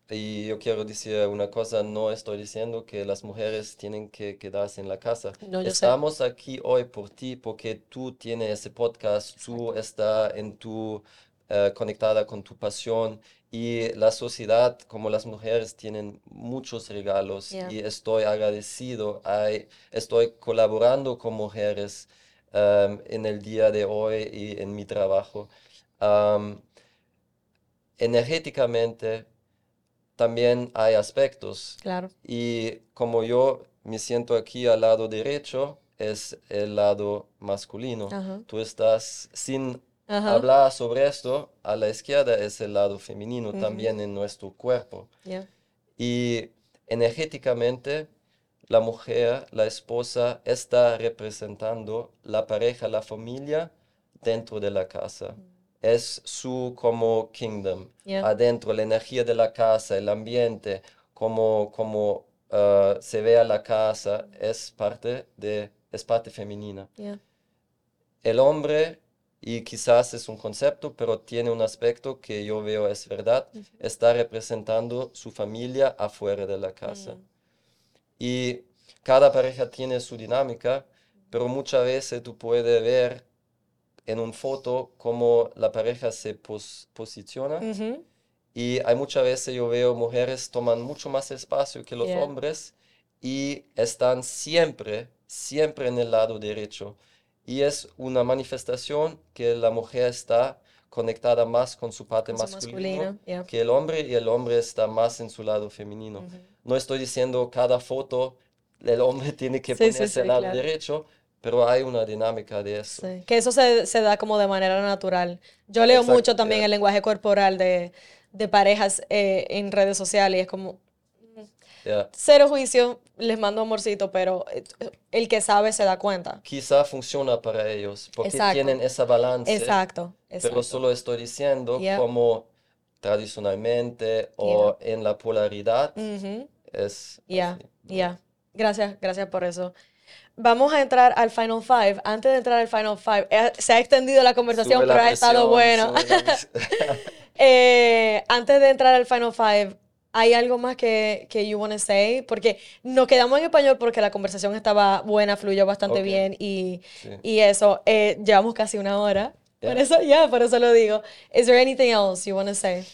Y yo quiero decir una cosa, no estoy diciendo que las mujeres tienen que quedarse en la casa. Estamos aquí hoy por ti porque tú tienes ese podcast, tú estás en tu, eh, conectada con tu pasión y la sociedad, como las mujeres, tienen muchos regalos y estoy agradecido, estoy colaborando con mujeres um, en el día de hoy y en mi trabajo. Um, energéticamente, también hay aspectos. Claro. Y como yo me siento aquí al lado derecho, es el lado masculino. Tú estás sin hablar sobre esto, a la izquierda es el lado femenino también en nuestro cuerpo. Y energéticamente, la mujer, la esposa, está representando la pareja, la familia dentro de la casa. Mm es su como kingdom. Adentro, la energía de la casa, el ambiente, como, como uh, se ve a la casa, es parte, de, es parte femenina. El hombre, y quizás es un concepto, pero tiene un aspecto que yo veo es verdad, está representando su familia afuera de la casa. Mm. Y cada pareja tiene su dinámica, pero muchas veces tú puedes ver en una foto cómo la pareja se posiciona. Y hay muchas veces yo veo mujeres toman mucho más espacio que los hombres y están siempre, siempre en el lado derecho. Y es una manifestación que la mujer está conectada más con su parte masculina que el hombre y el hombre está más en su lado femenino. No estoy diciendo cada foto el hombre (laughs) tiene que ponerse al lado derecho, pero hay una dinámica de eso. que eso se, se, da como de manera natural. Yo leo mucho también el lenguaje corporal de, de parejas eh, en redes sociales y es como... Cero juicio, les mando amorcito, pero eh, el que sabe se da cuenta. Quizá funciona para ellos porque tienen esa balance. Exacto, Pero solo estoy diciendo como tradicionalmente o en la polaridad es... Ya, ya. Gracias, gracias por eso vamos a entrar al Final Five. Antes de entrar al Final Five, eh, se ha extendido la conversación, pero ha estado bueno. (laughs) Eh, antes de entrar al Final Five, ¿hay algo más que, que you want to say? Porque nos quedamos en español porque la conversación estaba buena, fluyó bastante bien y, y eso. Eh, llevamos casi una hora. Por eso, ya, por eso lo digo. Is there anything else you want to say?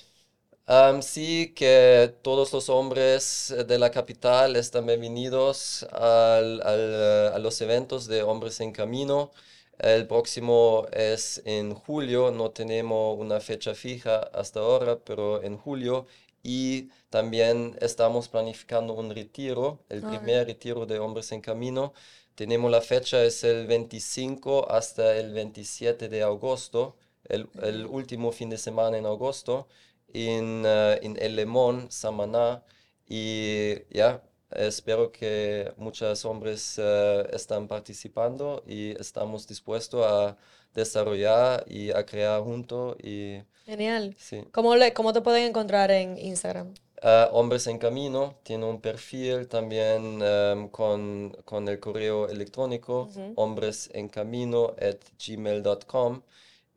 Sí, que todos los hombres de la capital están bienvenidos al, a los eventos de Hombres en Camino. El próximo es en julio, no tenemos una fecha fija hasta ahora, pero en julio. Y también estamos planificando un retiro, el primer retiro de Hombres en Camino. Tenemos la fecha, es el 25 hasta el 27 de agosto, el, el último fin de semana en agosto en, uh, en El Lemón, Samaná, y ya, espero que muchos hombres uh, están participando y estamos dispuestos a desarrollar y a crear juntos. Y, Genial. Sí. ¿Cómo, le, ¿Cómo te pueden encontrar en Instagram? Uh, hombres en Camino tiene un perfil también um, con, con, el correo electrónico uh hombresencamino at gmail.com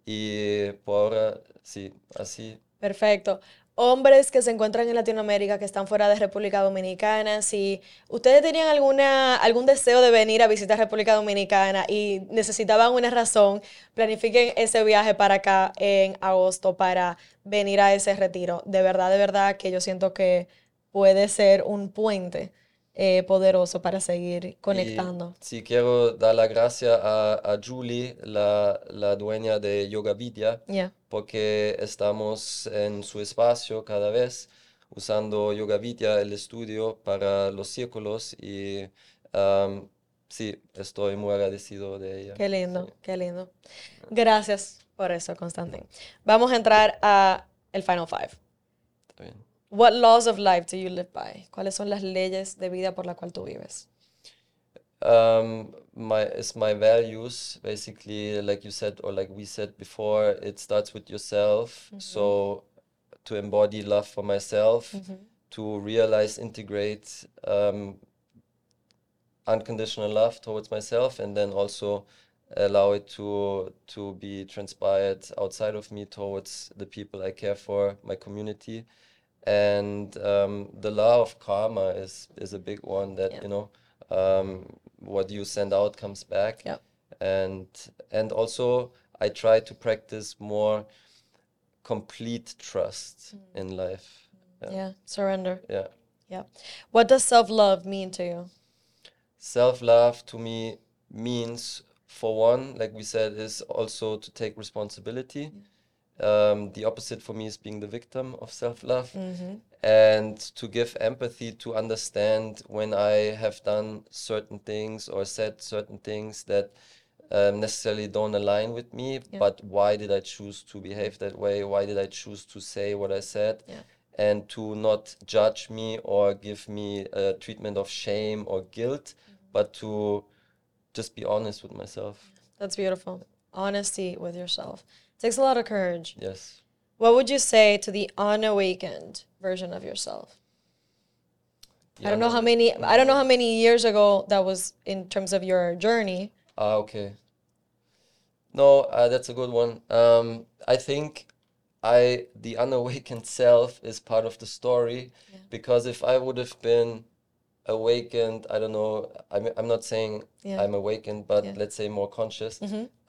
y por ahora sí, así Perfecto. Hombres que se encuentran en Latinoamérica, que están fuera de República Dominicana, si ustedes tenían alguna, algún deseo de venir a visitar República Dominicana y necesitaban una razón, planifiquen ese viaje para acá en agosto para venir a ese retiro. De verdad, de verdad que yo siento que puede ser un puente eh, poderoso para seguir conectando. sí, quiero dar la gracia a, Julie, la, la, dueña de Yoga Vidya, porque estamos en su espacio cada vez usando Yoga Vidya, el estudio para los círculos y sí, estoy muy agradecido de ella. Qué lindo, qué lindo. Gracias por eso, Constantin. Vamos a entrar a el Final Five. What laws of life do you live by? ¿Cuáles son las leyes de vida por la cual tú vives? Um, my it's my values basically, like you said or like we said before. It starts with yourself. So to embody love for myself, to realize, integrate um, unconditional love towards myself, and then also allow it to to be transpired outside of me towards the people I care for, my community, and um, the law of karma is is a big one that Yeah. you know um, what you send out comes back, Yep. and and also I try to practice more complete trust in life. Yeah. Yeah. Surrender. Yeah. Yeah. What does self love mean to you? Self love to me means, for one, like we said, is also to take responsibility. Um, the opposite for me is being the victim of self love. And to give empathy to understand when I have done certain things or said certain things that um, necessarily don't align with me, but why did I choose to behave that way? Why did I choose to say what I said? Yeah. And to not judge me or give me a treatment of shame or guilt, but to just be honest with myself. That's beautiful. Honesty with yourself. Takes a lot of courage. Yes. What would you say to the unawakened version of yourself? I don't know how many I don't know how many years ago that was in terms of your journey. Ah, okay. No, uh, that's a good one. Um, I think I the (laughs) unawakened self is part of the story because if I would have been awakened, I don't know. I'm I'm not saying Yeah. I'm awakened, but Yeah. Mm-hmm. let's say more conscious.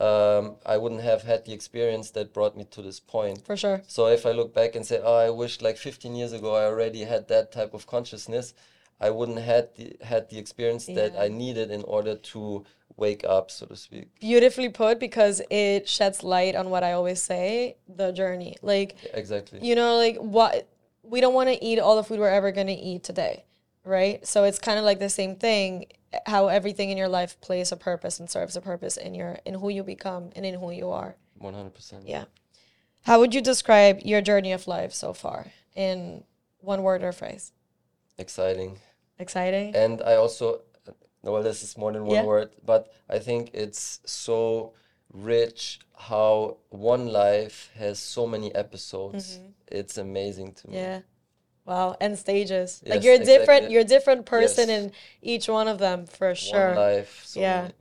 Um, I wouldn't have had the experience that brought me to this point. For sure. So if I look back and say, oh, I wish like 15 years ago I already had that type of consciousness, I wouldn't had the had the experience that I needed in order to wake up, so to speak. Beautifully put because it sheds light on what I always say, the journey. Like Exactly. you know like what we don't want to eat all the food we're ever going to eat today right so it's kind of like the same thing how everything in your life plays a purpose and serves a purpose in your in who you become and in who you are 100%. yeah how would you describe your journey of life so far in one word or phrase Exciting. exciting And I also, well, this is more than one Yeah. word, but I think it's so rich how one life has so many episodes. It's amazing to me. Mm-hmm. yeah wow and stages like you're different you're a different person Yes. in each one of them for One sure life. So Yeah. many-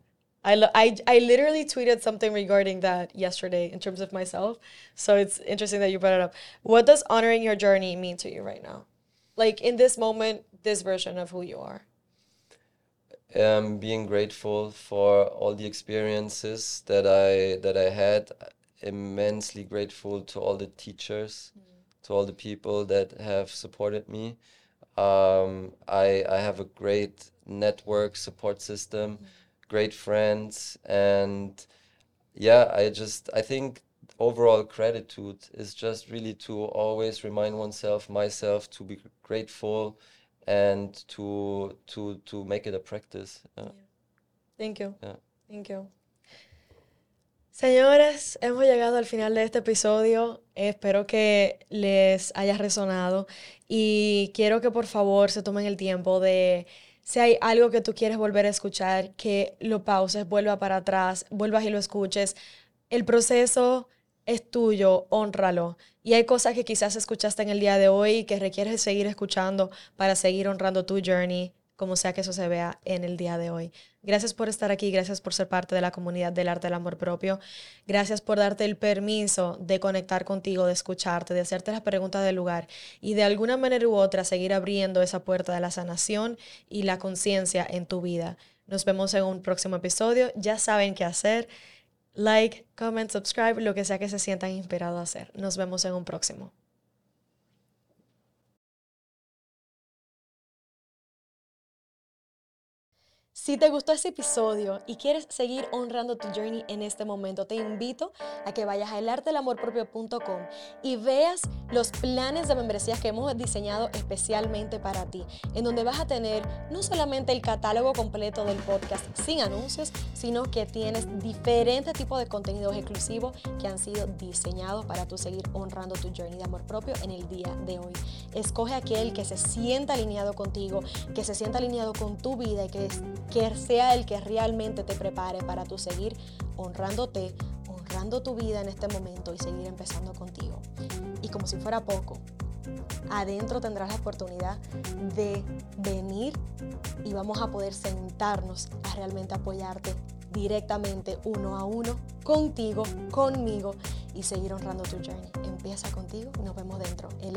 I, lo- I, I literally tweeted something regarding that yesterday in terms of myself. So it's interesting that you brought it up. What does honoring your journey mean to you right now? Like in this moment, this version of who you are. um, being grateful for all the experiences that I that I had. Immensely grateful to all the teachers, to all the people that have supported me. Um, I I have a great network support system, great friends, and yeah, I just I think overall gratitude is just really to always remind oneself, myself, to be grateful and to to to make it a practice. Yeah. Thank you. Yeah. Thank you. Señores, hemos llegado al final de este episodio. Espero que les haya resonado y quiero que por favor se tomen el tiempo de, si hay algo que tú quieres volver a escuchar, que lo pauses, vuelva para atrás, vuelvas y lo escuches. El proceso es tuyo, honralo. Y hay cosas que quizás escuchaste en el día de hoy y que requieres seguir escuchando para seguir honrando tu journey, como sea que eso se vea en el día de hoy. Gracias por estar aquí, gracias por ser parte de la comunidad del arte del amor propio. Gracias por darte el permiso de conectar contigo, de escucharte, de hacerte las preguntas del lugar y de alguna manera u otra seguir abriendo esa puerta de la sanación y la conciencia en tu vida. Nos vemos en un próximo episodio. Ya saben qué hacer. Like, comment, subscribe, lo que sea que se sientan inspirados a hacer. Nos vemos en un próximo. Si te gustó este episodio y quieres seguir honrando tu journey en este momento, te invito a que vayas a elartelamorpropio.com y veas los planes de membresías que hemos diseñado especialmente para ti, en donde vas a tener no solamente el catálogo completo del podcast sin anuncios, sino que tienes diferentes tipos de contenidos exclusivos que han sido diseñados para tú seguir honrando tu journey de amor propio en el día de hoy. Escoge aquel que se sienta alineado contigo, que se sienta alineado con tu vida y que que sea el que realmente te prepare para tu seguir honrándote, honrando tu vida en este momento y seguir empezando contigo. Y como si fuera poco, adentro tendrás la oportunidad de venir y vamos a poder sentarnos a realmente apoyarte directamente uno a uno, contigo, conmigo y seguir honrando tu journey. Empieza contigo nos vemos dentro, el